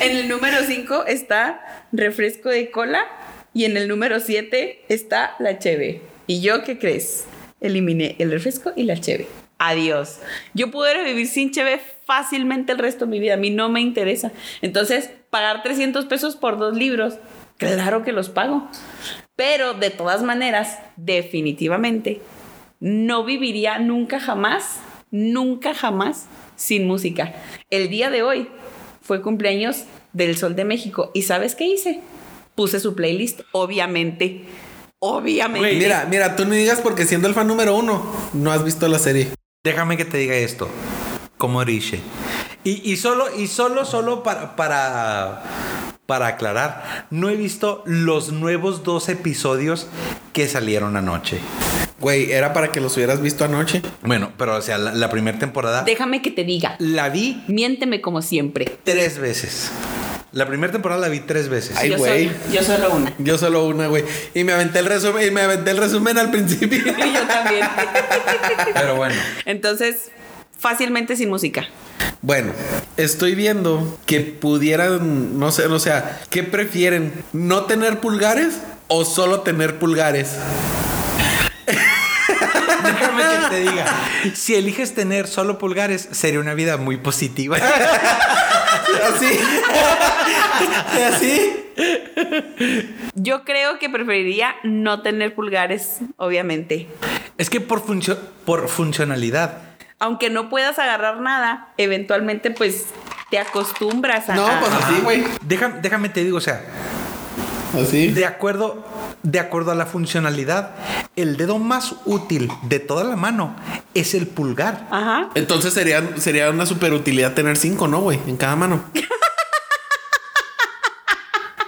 en el número 5 está refresco de cola. Y en el número 7 está la cheve. ¿Y yo qué crees? Eliminé el refresco y la cheve. Adiós. Yo pudiera vivir sin cheve fácilmente el resto de mi vida. A mí no me interesa. Entonces, pagar 300 pesos por dos libros, claro que los pago. Pero de todas maneras, definitivamente, no viviría nunca jamás, nunca jamás sin música. El día de hoy fue cumpleaños del Sol de México. ¿Y sabes qué hice? Puse su playlist, obviamente. Obviamente. Mira, mira, tú no digas porque siendo el fan número uno, no has visto la serie. Déjame que te diga esto. Como Riche. Y, y solo, y solo, solo para, para, para aclarar, no he visto los nuevos dos episodios que salieron anoche. Güey, era para que los hubieras visto anoche. Bueno, pero o sea, la, la primera temporada Déjame que te diga. la vi Miénteme como siempre. tres veces. La primera temporada la vi tres veces. Ay, güey. yo solo una. Yo solo una, güey. Y me aventé el resumen, y me aventé el resumen al principio. Y yo también. Pero bueno. Entonces, fácilmente sin música. Bueno, estoy viendo que pudieran, no sé, o sea, ¿qué prefieren? ¿No tener pulgares o solo tener pulgares? Déjame que te diga. Si eliges tener solo pulgares, sería una vida muy positiva. Así. Así. Yo creo que preferiría no tener pulgares, obviamente. Es que por, funcio- por funcionalidad. Aunque no puedas agarrar nada, eventualmente pues te acostumbras a... No, pues así, güey. Déjame, déjame te digo, o sea, Así. de acuerdo, de acuerdo a la funcionalidad, el dedo más útil de toda la mano es el pulgar. Ajá. Entonces sería, sería una super utilidad tener cinco, ¿no, güey? En cada mano.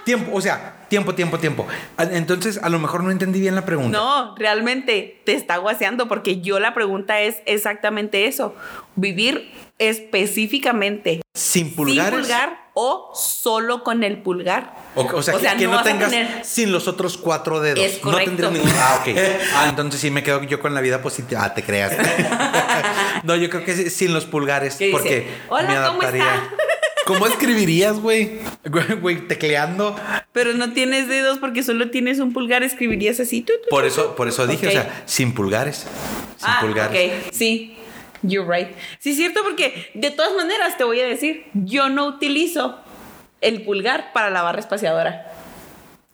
Tiempo, o sea, tiempo, tiempo, tiempo. A- Entonces, a lo mejor no entendí bien la pregunta. No, realmente te está guaseando porque yo la pregunta es exactamente eso. Vivir específicamente Sin pulgares. sin pulgar o solo con el pulgar. O, o sea, O que, sea, que no no, vas a tengas tener- sin los otros cuatro dedos. Es no tendrías ningún. Ah, ok. Ah, entonces sí me quedo yo con la vida positiva. Ah, te creas. no, yo creo que sí, sin los pulgares. ¿Qué dice? Porque Hola, me ¿cómo adaptaría. está? ¿Cómo escribirías, güey? Güey, tecleando. Pero no tienes dedos porque solo tienes un pulgar, escribirías así. tu, tu, Por eso, por eso dije, o sea, sin pulgares. Sin ah, pulgares. ok, sí. You're right. Sí, es cierto, porque de todas maneras te voy a decir, yo no utilizo el pulgar para la barra espaciadora.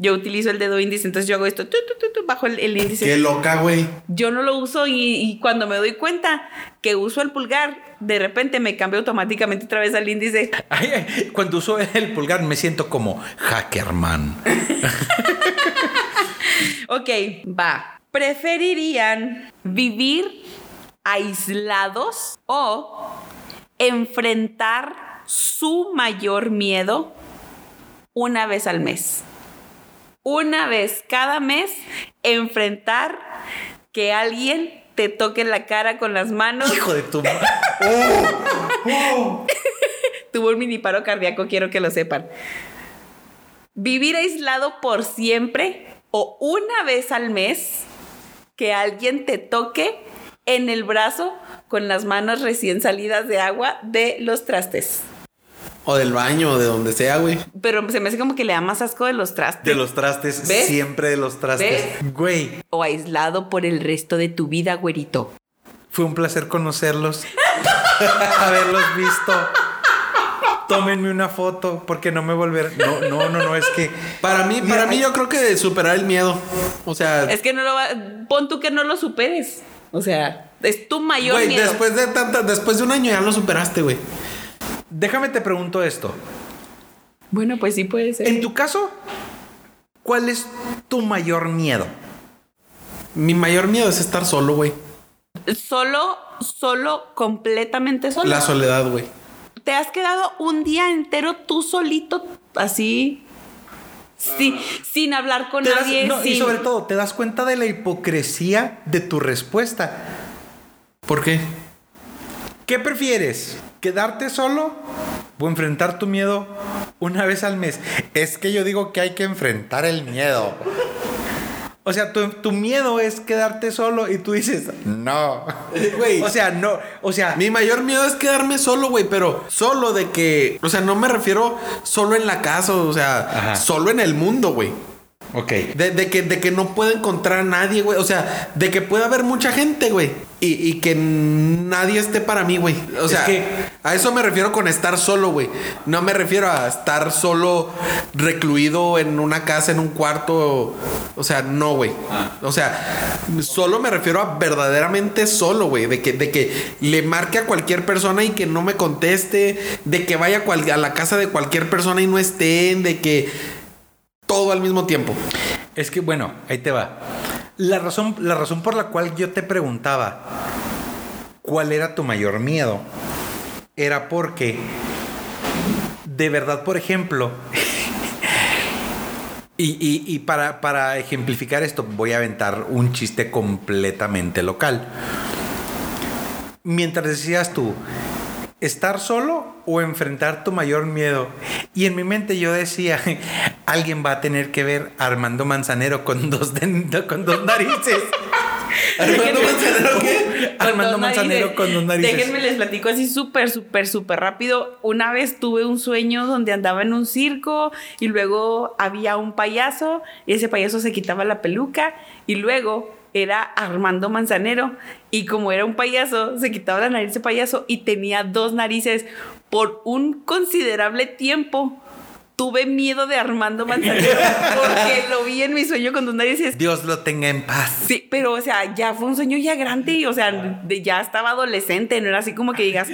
Yo utilizo el dedo índice, entonces yo hago esto tu, tu, tu, tu, bajo el, el índice. Qué loca, güey. Yo no lo uso y, y cuando me doy cuenta que uso el pulgar, de repente me cambio automáticamente otra vez al índice. Ay, ay, cuando uso el pulgar me siento como hackerman. Ok, va. ¿Preferirían vivir aislados o enfrentar su mayor miedo una vez al mes? Una vez cada mes, enfrentar que alguien te toque la cara con las manos. Hijo de tu madre. Tuvo un mini paro cardíaco, quiero que lo sepan. Vivir aislado por siempre o una vez al mes que alguien te toque en el brazo con las manos recién salidas de agua de los trastes. O del baño, o de donde sea, güey. Pero se me hace como que le da más asco de los trastes. De los trastes, ¿Ves? siempre de los trastes. Güey, O aislado por el resto de tu vida, güerito. fue un placer conocerlos, haberlos visto. Tómenme una foto porque no me volver. No, no, no, no, es que. Para mí, para mí yo creo que superar el miedo. O sea, Es que no lo va... Pon tú que no lo superes. O sea, es tu mayor güey, miedo. después de tanta, después de un año ya lo superaste, güey. Déjame te pregunto esto. Bueno, pues sí puede ser. En tu caso, ¿cuál es tu mayor miedo? Mi mayor miedo es estar solo, güey. Solo, solo, completamente solo. La soledad, güey. Te has quedado un día entero tú solito, así, sí, sin hablar con Te das- nadie. y sobre todo, te das cuenta de la hipocresía de tu respuesta. ¿Por qué? ¿Qué prefieres? ¿Quedarte solo o enfrentar tu miedo una vez al mes? Es que yo digo que hay que enfrentar el miedo. O sea, tu, tu miedo es quedarte solo y tú dices, no. Güey. O sea, no. O sea, Mi mayor miedo es quedarme solo, güey, pero solo de que, o sea, no me refiero solo en la casa, o sea, Ajá. solo en el mundo, güey. Ok. De, de que, de que no puedo encontrar a nadie, güey. O sea, de que puede haber mucha gente, güey. Y, y que nadie esté para mí, güey. O Es sea, que- a eso me refiero con estar solo, güey. No me refiero a estar solo recluido en una casa, en un cuarto. O sea, no, güey. O sea, solo me refiero a verdaderamente solo, güey. De que, de que le marque a cualquier persona y que no me conteste. De que vaya a la casa de cualquier persona y no estén. De que todo al mismo tiempo. Es que, bueno, ahí te va. La razón, la razón por la cual yo te preguntaba cuál era tu mayor miedo era porque, de verdad, por ejemplo, y, y- y para, para ejemplificar esto, voy a aventar un chiste completamente local. Mientras decías tú, estar solo o enfrentar tu mayor miedo. Y en mi mente yo decía, alguien va a tener que ver a Armando Manzanero con dos, de- con dos narices. ¿Armando Manzanero qué? Armando Manzanero narices. con dos narices. Déjenme les platico así súper, súper, súper rápido. Una vez tuve un sueño donde andaba en un circo y luego había un payaso y ese payaso se quitaba la peluca y luego era Armando Manzanero y como era un payaso, se quitaba la nariz de payaso y tenía dos narices por un considerable tiempo. Tuve miedo de Armando Manzanero porque lo vi en mi sueño con dos narices Dios lo tenga en paz. Sí, pero o sea, ya fue un sueño ya grande, y, o sea, de- ya estaba adolescente, no era así como que digas,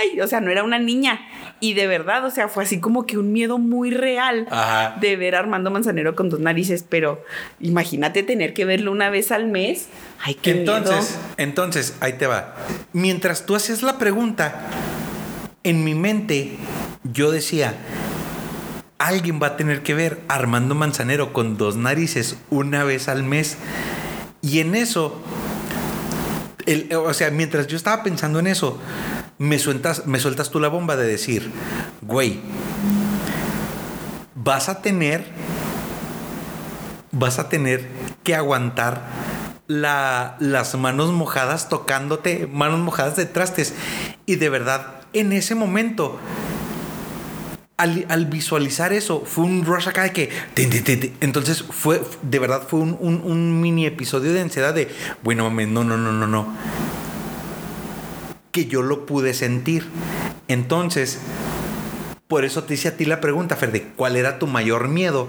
ay, o sea, no era una niña. Y de verdad, o sea, fue así como que un miedo muy real Ajá. de ver a Armando Manzanero con dos narices, pero imagínate tener que verlo una vez al mes. Ay, qué Entonces, miedo. entonces, ahí te va. Mientras tú hacías la pregunta, en mi mente yo decía, alguien va a tener que ver Armando Manzanero con dos narices una vez al mes. Y en eso, el- o sea, mientras yo estaba pensando en eso, me sueltas, me sueltas tú la bomba de decir, güey, vas a tener vas a tener que aguantar la- las manos mojadas tocándote, manos mojadas de trastes. Y de verdad, en ese momento, al, al visualizar eso, fue un rush acá de que... Entonces, fue, de verdad, fue un, mini episodio de ansiedad de, bueno, mames, no, no, no, no, no. Que yo lo pude sentir. Entonces, por eso te hice a ti la pregunta, Fer, de cuál era tu mayor miedo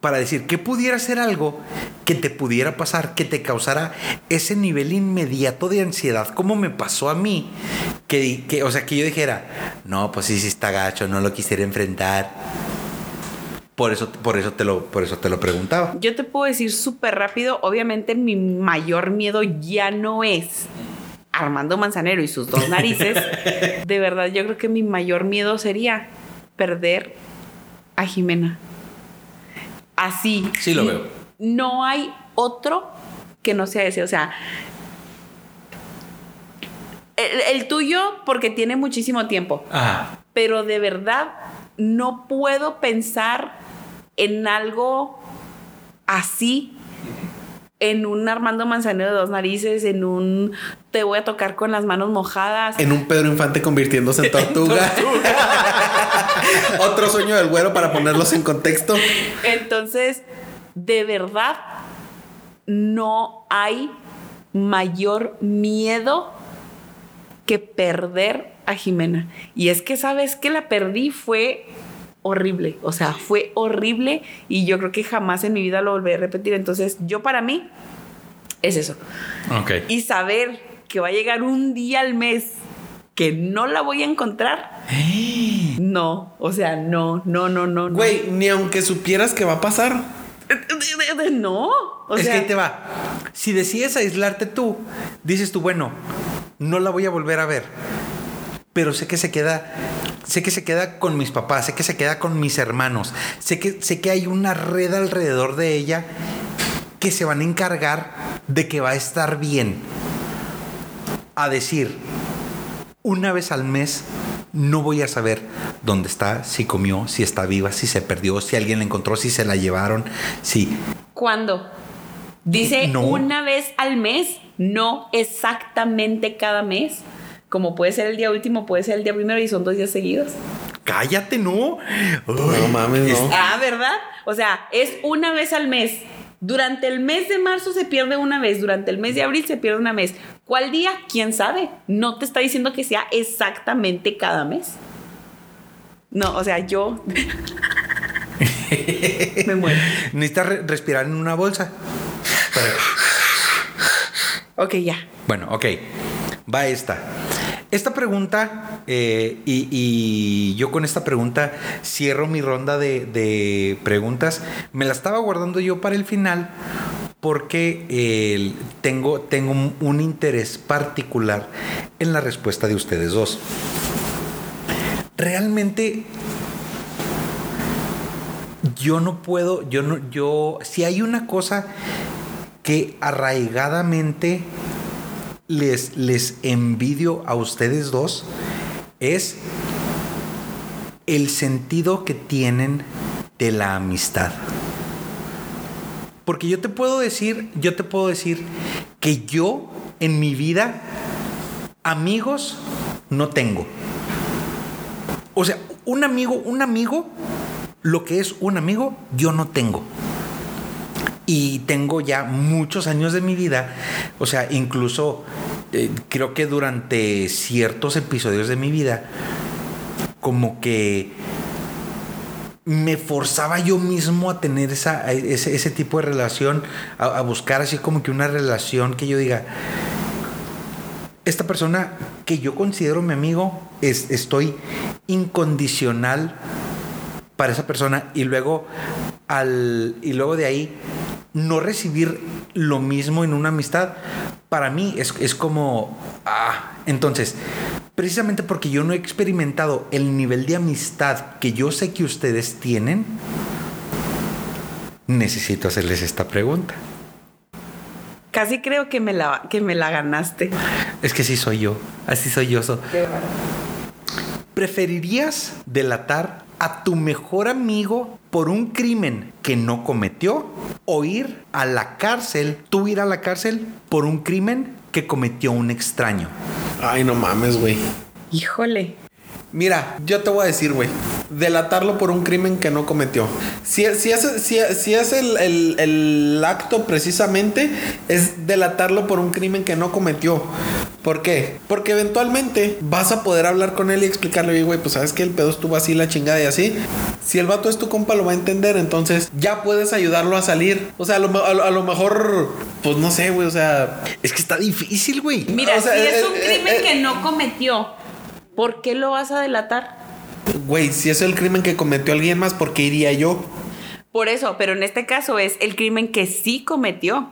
para decir que pudiera ser algo que te pudiera pasar, que te causara ese nivel inmediato de ansiedad, como me pasó a mí, que, que o sea, que yo dijera, no, pues sí, sí está gacho, no lo quisiera enfrentar. Por eso, por eso te lo, por eso te lo preguntaba. Yo te puedo decir súper rápido, obviamente mi mayor miedo ya no es Armando Manzanero y sus dos narices. De verdad, yo creo que mi mayor miedo sería perder a Jimena. Así. Sí lo veo. No hay otro que no sea ese. O sea, el, el tuyo porque tiene muchísimo tiempo Ajá. pero de verdad no puedo pensar en algo así. En un Armando Manzanero de dos narices, en un te voy a tocar con las manos mojadas. En un Pedro Infante convirtiéndose en tortuga. Otro sueño del güero para ponerlos en contexto. Entonces, de verdad, no hay mayor miedo que perder a Jimena. Y es que, ¿sabes que La perdí fue horrible. O sea, fue horrible y yo creo que jamás en mi vida lo volveré a repetir. Entonces, yo para mí es eso. Ok. Y saber que va a llegar un día al mes que no la voy a encontrar. No, o sea, no, no, no, no. no. Güey, ni aunque supieras que va a pasar. No, o es sea, que ahí te va. Si decides aislarte tú, dices tú, bueno, no la voy a volver a ver. Pero sé que se queda, sé que se queda con mis papás, sé que se queda con mis hermanos, sé que, sé que hay una red alrededor de ella que se van a encargar de que va a estar bien. A decir, una vez al mes no voy a saber dónde está, si comió, si está viva, si se perdió, si alguien la encontró, si se la llevaron, si ¿Cuándo? Dice No. una vez al mes, no exactamente cada mes. Como puede ser el día último, puede ser el día primero y son dos días seguidos. Cállate, no. No mames, no. Ah, ¿verdad? O sea, es una vez al mes. Durante el mes de marzo se pierde una vez, durante el mes de abril se pierde una vez. ¿Cuál día? ¿Quién sabe? No te está diciendo que sea exactamente cada mes. No, o sea, yo me muero. Necesitas re- respirar en una bolsa. Para- Ok, ya. Bueno, ok. Va esta. Esta pregunta, eh, y, yo con esta pregunta cierro mi ronda de, de preguntas. Me la estaba guardando yo para el final porque eh, tengo, tengo un, un interés particular en la respuesta de ustedes dos. Realmente yo no puedo, yo no, yo, si hay una cosa que arraigadamente les, les envidio a ustedes dos, es el sentido que tienen de la amistad. Porque yo te puedo decir, yo te puedo decir que yo en mi vida amigos no tengo. O sea, un amigo, un amigo, lo que es un amigo, yo no tengo. Y tengo ya muchos años de mi vida, o sea, incluso eh, creo que durante ciertos episodios de mi vida, como que me forzaba yo mismo a tener esa, ese tipo de relación, a, a buscar así como que una relación que yo diga, esta persona que yo considero mi amigo, es, estoy incondicional para esa persona y luego al y luego de ahí no recibir lo mismo en una amistad para mí es, es como ah, entonces precisamente porque yo no he experimentado el nivel de amistad que yo sé que ustedes tienen necesito hacerles esta pregunta. Casi creo que me la, que me la ganaste. es que sí soy yo así soy yo so- ¿Preferirías delatar a tu mejor amigo por un crimen que no cometió o ir a la cárcel, tú ir a la cárcel por un crimen que cometió un extraño? Ay, no mames, güey. Híjole. Mira, yo te voy a decir, güey. Delatarlo por un crimen que no cometió. Si, si es, si, si es el, el- el acto precisamente, es delatarlo por un crimen que no cometió. ¿Por qué? Porque eventualmente vas a poder hablar con él y explicarle, "Oye, güey, pues sabes que el pedo estuvo así, la chingada y así. Si el vato es tu compa, lo va a entender. Entonces ya puedes ayudarlo a salir. O sea, a lo, a lo- a lo mejor, pues no sé, güey. O sea, Es que está difícil, güey. Mira, O sea, si eh, es un eh, crimen eh, que no cometió, ¿por qué lo vas a delatar? güey, si es el crimen que cometió alguien más, ¿por qué iría yo? Por eso, pero en este caso es el crimen que sí cometió.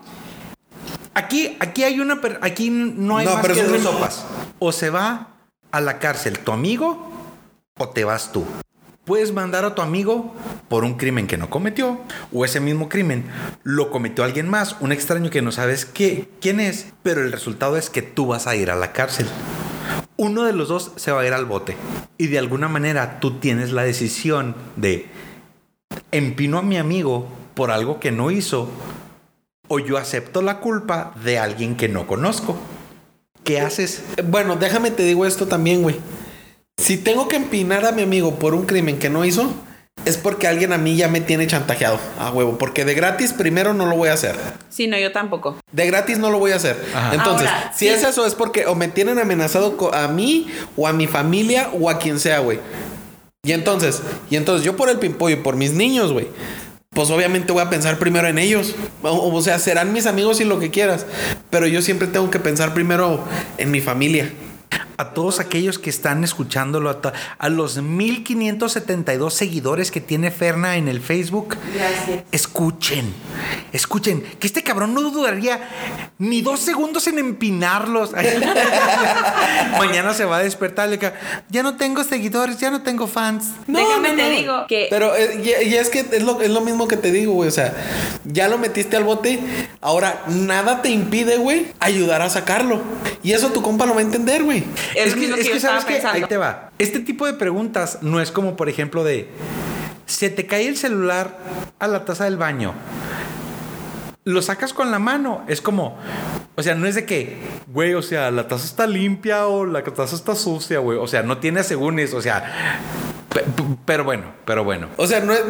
Aquí, aquí hay una, aquí no hay No, más pero que dos sopas. O se va a la cárcel tu amigo o te vas tú. Puedes mandar a tu amigo por un crimen que no cometió o ese mismo crimen lo cometió alguien más, un extraño que no sabes qué, quién es, pero el resultado es que tú vas a ir a la cárcel. Uno de los dos se va a ir al bote y de alguna manera tú tienes la decisión de empino a mi amigo por algo que no hizo o yo acepto la culpa de alguien que no conozco. ¿Qué haces? Bueno, déjame te digo esto también, güey. Si tengo que empinar a mi amigo por un crimen que no hizo, es porque alguien a mí ya me tiene chantajeado a huevo. Porque de gratis primero no lo voy a hacer. Sí, no, yo tampoco. De gratis no lo voy a hacer. Ajá. Entonces, Ahora, si sí. es eso, es porque o me tienen amenazado a mí o a mi familia o a quien sea, güey. Y entonces, y entonces yo por el pimpollo y por mis niños, güey. Pues obviamente voy a pensar primero en ellos. O, sea, serán mis amigos y lo que quieras. Pero yo siempre tengo que pensar primero en mi familia. A todos aquellos que están escuchándolo, a, a los 1572 seguidores que tiene Ferna en el Facebook, Gracias. escuchen, escuchen, que este cabrón no dudaría ni dos segundos en empinarlos. Mañana se va a despertar y le ca- ya no tengo seguidores, ya no tengo fans. No, Déjame no, te no. digo que Pero eh, y, y es que es lo, es lo mismo que te digo, güey. O sea, ya lo metiste al bote. Ahora nada te impide, güey, ayudar a sacarlo. Y eso tu compa lo va a entender, güey. es, lo que, yo ¿sabes pensando. Ahí te va. Este tipo de preguntas no es como, por ejemplo, de se te cae el celular a la taza del baño. Lo sacas con la mano. Es como, o sea, no es de que, güey, o sea, la taza está limpia o la taza está sucia, güey. O sea, no tiene asegúnes. O sea, pero bueno, pero bueno. O sea, no es,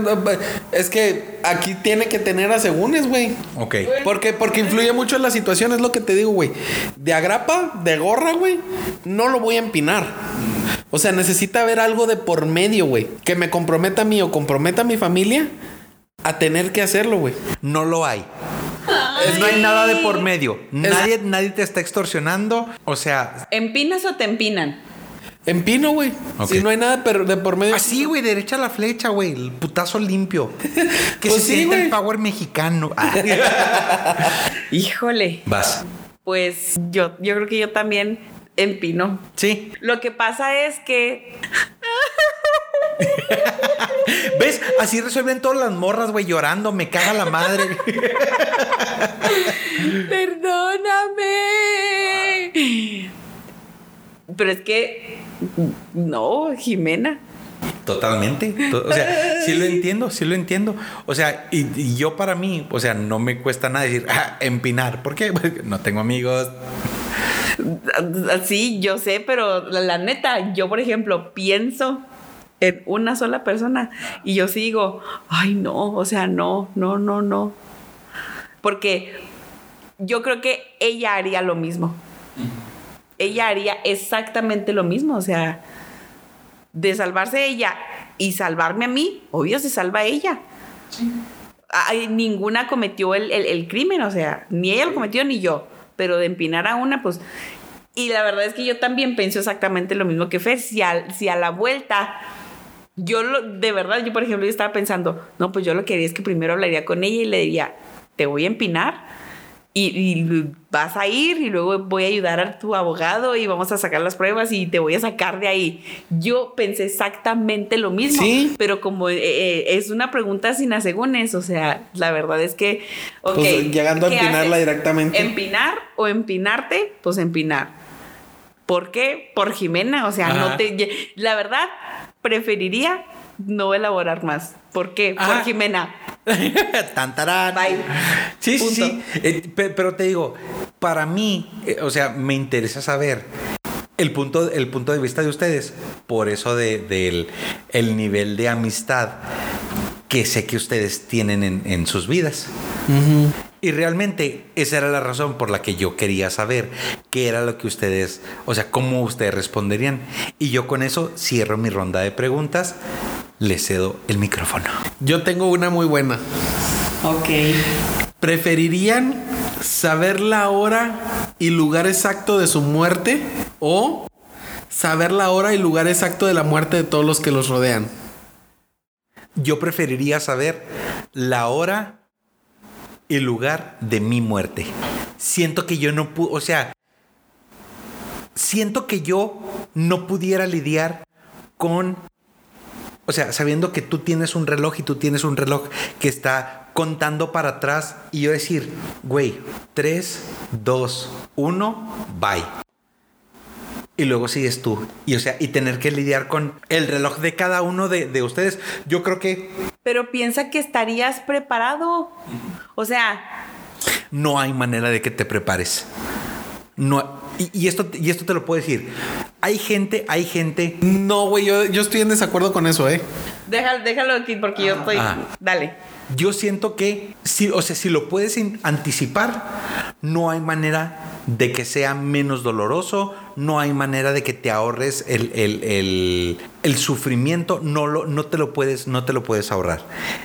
es que aquí tiene que tener asegúnes, güey. Ok. Porque, porque influye mucho en la situación, es lo que te digo, güey. De agrapa, de gorra, güey, no lo voy a empinar. O sea, necesita haber algo de por medio, güey. Que me comprometa a mí o comprometa a mi familia a tener que hacerlo, güey. No lo hay. No hay nada de por medio. Nadie, nadie te está extorsionando. O sea, ¿Empinas o te empinan? Empino, güey. Ok. Si no hay nada de por medio. así, güey, derecha a la flecha, güey. El putazo limpio. Que Pues se sí, sienta el güey. power mexicano. Ah. Híjole. Vas. Pues yo, yo creo que yo también empino. Sí. Lo que pasa es que ¿Ves? Así resuelven todas las morras, güey, llorando. Me caga la madre. Perdóname. Pero es que no, Jimena. Totalmente. To- O sea, sí lo entiendo, sí lo entiendo. O sea, y, y yo para mí, o sea, no me cuesta nada decir, ah, empinar. ¿Por qué? Porque no tengo amigos. Sí, yo sé, pero la, la neta, yo por ejemplo pienso en una sola persona y yo sigo, ay no, o sea, no, no, no, no. Porque yo creo que ella haría lo mismo. Ella haría exactamente lo mismo, o sea, de salvarse ella y salvarme a mí, obvio se salva ella. Ay, ninguna cometió el, el- el crimen, o sea, ni ella lo cometió ni yo, pero de empinar a una, pues... Y la verdad es que yo también pienso exactamente lo mismo que Fer, si a, si a la vuelta, yo lo, de verdad, yo por ejemplo, yo estaba pensando, no, pues yo lo que haría es que primero hablaría con ella y le diría, te voy a empinar. Y, y vas a ir y luego voy a ayudar a tu abogado y vamos a sacar las pruebas y te voy a sacar de ahí. Yo pensé exactamente lo mismo, Sí. pero como eh, eh, es una pregunta sin asegúnes, o sea, la verdad es que, Pues, llegando a ¿qué empinarla haces? directamente. Empinar o empinarte, pues empinar. ¿Por qué? Por Jimena, o sea, Ajá. no te... La verdad, preferiría no elaborar más. ¿Por qué? Ajá. Por Jimena. Tan, tarán. Bye. Sí, sí, Punto. sí. Eh, pe- pero te digo, para mí, eh, o sea, me interesa saber el punto, el punto de vista de ustedes. Por eso de- del el nivel de amistad que sé que ustedes tienen en, en sus vidas. Y realmente esa era la razón por la que yo quería saber qué era lo que ustedes, o sea, cómo ustedes responderían. Y yo con eso cierro mi ronda de preguntas. Les cedo el micrófono. Yo tengo una muy buena. Ok. ¿Preferirían saber la hora y lugar exacto de su muerte o saber la hora y lugar exacto de la muerte de todos los que los rodean? Yo preferiría saber la hora y lugar de mi muerte. Siento que yo no puedo, o sea, siento que yo no pudiera lidiar con, o sea, sabiendo que tú tienes un reloj y tú tienes un reloj que está contando para atrás y yo decir, güey, 3, 2, 1, bye. Y luego sigues tú. Y o sea, y tener que lidiar con el reloj de cada uno de, de ustedes. Yo creo que Pero piensa que estarías preparado. O sea, no hay manera de que te prepares. No, y, y esto, y esto te lo puedo decir. Hay gente, hay gente. No, güey, yo, yo estoy en desacuerdo con eso, ¿eh? déjalo, déjalo aquí porque yo estoy... Ah. Dale. Yo siento que, si, o sea, si lo puedes anticipar, no hay manera de que sea menos doloroso, no hay manera de que te ahorres el, el- el- el sufrimiento, no, lo, no, te lo puedes, no te lo puedes ahorrar.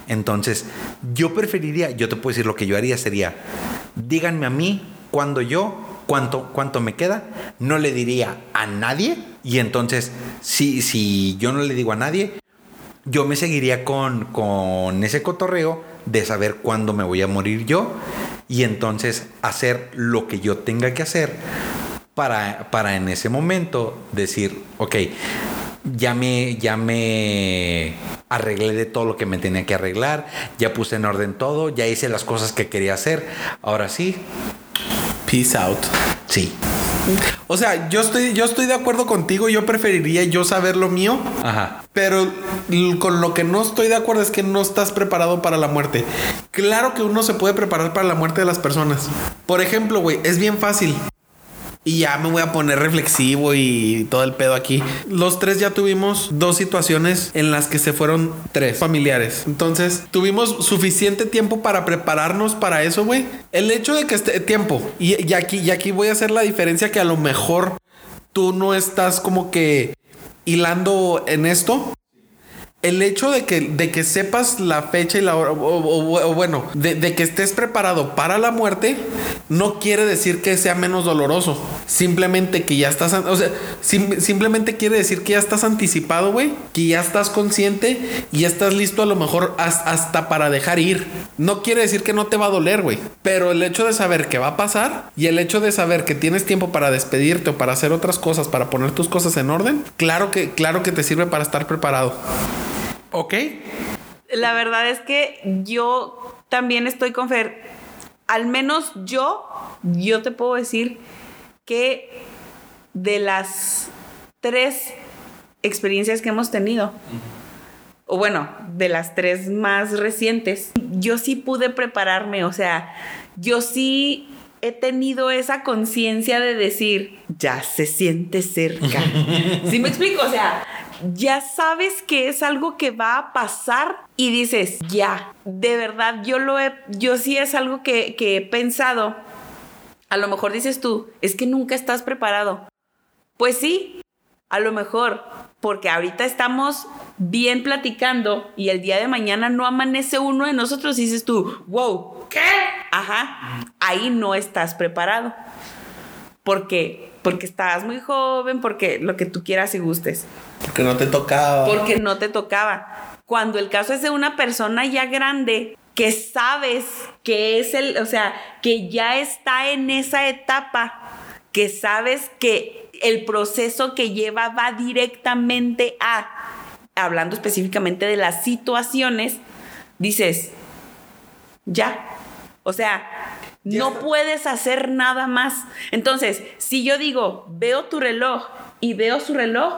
Entonces, yo preferiría, yo te puedo decir lo que yo haría sería, díganme a mí cuando yo, cuánto, cuánto me queda, no le diría a nadie, y entonces, si, si yo no le digo a nadie, yo me seguiría con, con ese cotorreo de saber cuándo me voy a morir yo y entonces hacer lo que yo tenga que hacer para, para en ese momento decir, ok, ya me, ya me arreglé de todo lo que me tenía que arreglar, ya puse en orden todo, ya hice las cosas que quería hacer, ahora sí, Peace out. sí. O sea, yo estoy, yo estoy de acuerdo contigo. Yo preferiría yo saber lo mío. Ajá. Pero con lo que no estoy de acuerdo es que no estás preparado para la muerte. Claro que uno se puede preparar para la muerte de las personas. Por ejemplo, güey, es bien fácil. Y ya me voy a poner reflexivo y todo el pedo aquí. Los tres ya tuvimos dos situaciones en las que se fueron tres familiares. Entonces, tuvimos suficiente tiempo para prepararnos para eso, güey. El hecho de que esté tiempo. Y, aquí, y aquí voy a hacer la diferencia que a lo mejor tú no estás como que hilando en esto el hecho de que, de que sepas la fecha y la hora, o, bueno, de, que estés preparado para la muerte, no quiere decir que sea menos doloroso. Simplemente que ya estás, o sea, simplemente quiere decir que ya estás anticipado, güey, que ya estás consciente y ya estás listo a lo mejor hasta para dejar ir. No quiere decir que no te va a doler, güey, pero el hecho de saber que va a pasar y el hecho de saber que tienes tiempo para despedirte o para hacer otras cosas, para poner tus cosas en orden, claro que, claro que te sirve para estar preparado. Ok. La verdad es que yo también estoy con Fer. Al menos yo, yo te puedo decir que de las tres experiencias que hemos tenido, o bueno, de las tres más recientes, yo sí pude prepararme, o sea, yo sí he tenido esa conciencia de decir, ya se siente cerca. ¿Sí me explico? O sea, ya sabes que es algo que va a pasar y dices, ya, de verdad, yo lo he, yo sí es algo que, he pensado. A lo mejor dices tú, es que nunca estás preparado. Pues sí, a lo mejor, porque ahorita estamos bien platicando y el día de mañana no amanece uno de nosotros y dices tú, wow, ¿qué? Ajá, ahí no estás preparado. Porque, porque estás muy joven, porque lo que tú quieras y gustes. Porque no te tocaba. Porque no te tocaba. Cuando el caso es de una persona ya grande, que sabes que es el, o sea, que ya está en esa etapa, que sabes que el proceso que lleva va directamente a, hablando específicamente de las situaciones, dices, ya, o sea, no puedes hacer nada más. Entonces, si yo digo, veo tu reloj y veo su reloj,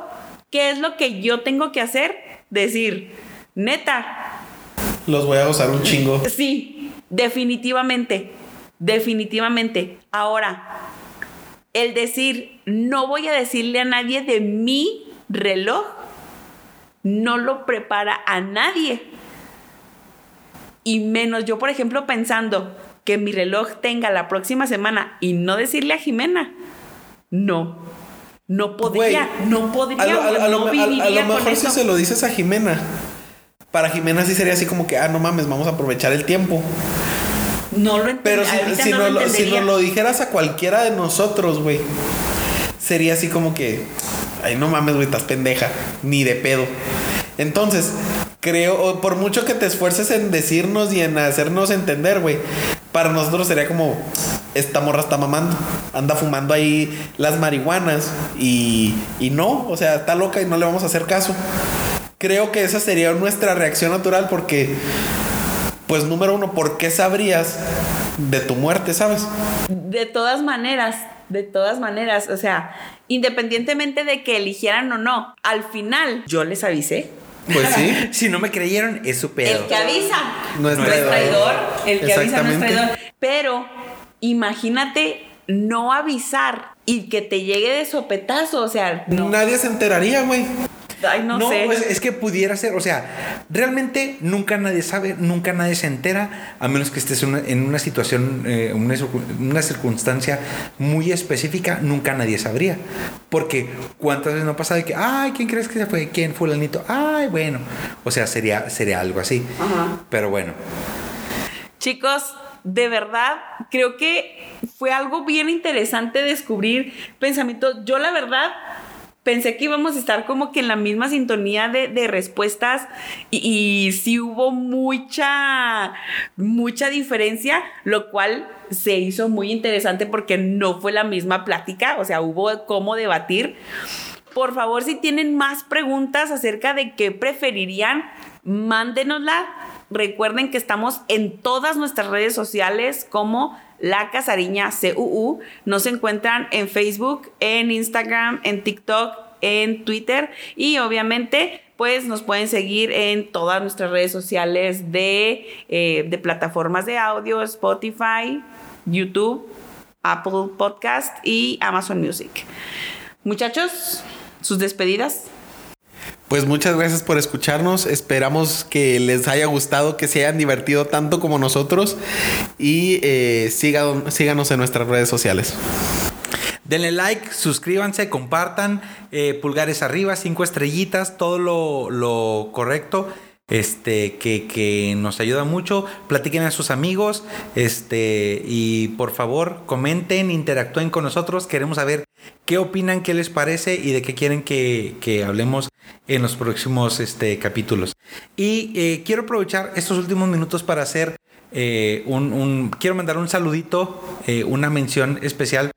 ¿Qué es lo que yo tengo que hacer? Decir, neta. Los voy a gozar un chingo. Sí, definitivamente. Definitivamente. Ahora, el decir, no voy a decirle a nadie de mi reloj, no lo prepara a nadie. Y menos yo, por ejemplo, pensando que mi reloj tenga la próxima semana y no decirle a Jimena. No, no podría, no podría. A lo, mejor si se lo dices a Jimena. Para Jimena sí sería así como que, ah, no mames, vamos a aprovechar el tiempo. No lo Pero si, si, no lo, si nos lo dijeras a cualquiera de nosotros, güey, sería así como que, ay, no mames, güey, estás pendeja, ni de pedo. Entonces, creo, por mucho que te esfuerces en decirnos y en hacernos entender, güey, para nosotros sería como, esta morra está mamando, anda fumando ahí las marihuanas y, y no, o sea, está loca y no le vamos a hacer caso. Creo que esa sería nuestra reacción natural porque, pues número uno, ¿por qué sabrías de tu muerte, sabes? De todas maneras, de todas maneras, o sea, independientemente de que eligieran o no, al final yo les avisé. Pues sí. si no me creyeron, es su pedo. El que avisa no es, traidor. El que avisa no es traidor. Pero imagínate no avisar y que te llegue de sopetazo, o sea, nadie se enteraría, güey. Ay, no, sé. Pues es que pudiera ser, o sea, realmente nunca nadie sabe, nunca nadie se entera, a menos que estés en una, situación, eh, una, una, circunstancia muy específica, nunca nadie sabría. Porque cuántas veces no pasa de que, ay, ¿quién crees que se fue? ¿Quién fue el anito? Ay, bueno. O sea, sería, sería algo así. Pero bueno. Chicos, de verdad, creo que fue algo bien interesante descubrir pensamientos. Yo la verdad pensé que íbamos a estar como que en la misma sintonía de, respuestas y, y, sí hubo mucha, mucha diferencia, lo cual se hizo muy interesante porque no fue la misma plática, o sea, hubo cómo debatir. Por favor, si tienen más preguntas acerca de qué preferirían, mándenosla Recuerden que estamos en todas nuestras redes sociales como La Casariña CUU. Nos encuentran en Facebook, en Instagram, en TikTok, en Twitter y obviamente pues nos pueden seguir en todas nuestras redes sociales de, eh, de plataformas de audio, Spotify, YouTube Apple Podcast y Amazon Music. Muchachos, sus despedidas. Pues muchas gracias por escucharnos. Esperamos que les haya gustado, que se hayan divertido tanto como nosotros. Y eh, síganos en nuestras redes sociales. Denle like, suscríbanse, compartan, eh, pulgares arriba, cinco estrellitas, todo lo, lo correcto este, que, nos ayuda mucho. Platiquen a sus amigos, este, y por favor, comenten, interactúen con nosotros. Queremos saber qué opinan, qué les parece y de qué quieren que, hablemos en los próximos este, capítulos. Y eh, quiero aprovechar estos últimos minutos para hacer eh, un, quiero mandar un saludito, eh, una mención especial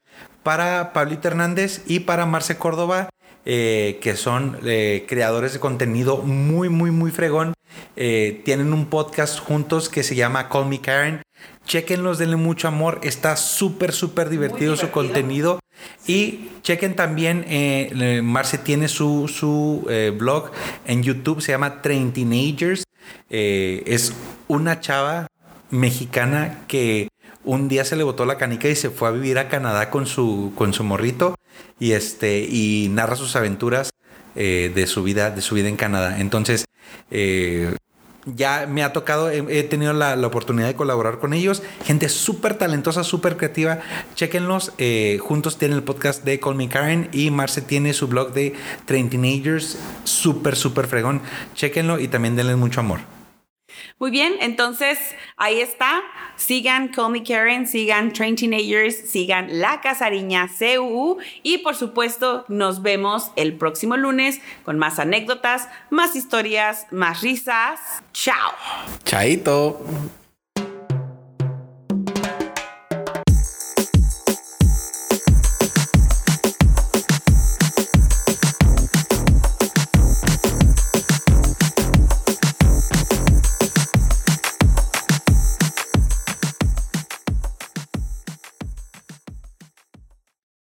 para Pablito Hernández y para Marce Córdoba. Que son creadores de contenido muy, muy, muy fregón. Eh, tienen un podcast juntos que se llama Call Me Karen. Chequenlos, denle mucho amor. Está súper, súper divertido, su contenido. Y chequen también, eh, Marce tiene su, su eh, blog en YouTube, se llama Train Teenagers. es una chava mexicana que un día se le botó la canica y se fue a vivir a Canadá con su, con su morrito y, este, y narra sus aventuras de, su vida, de su vida en Canadá. Entonces, eh, ya me ha tocado, he, tenido la, oportunidad de colaborar con ellos. Gente súper talentosa, súper creativa. Chequenlos. Eh, juntos tienen el podcast de Call Me Karen y Marce tiene su blog de Train Teenagers. Súper, súper fregón. Chequenlo y también denles mucho amor. Muy bien, entonces ahí está. Sigan Call Me Karen, sigan Train Teenagers, sigan La Casariña CU y por supuesto nos vemos el próximo lunes con más anécdotas, más historias, más risas. Chao. Chaito.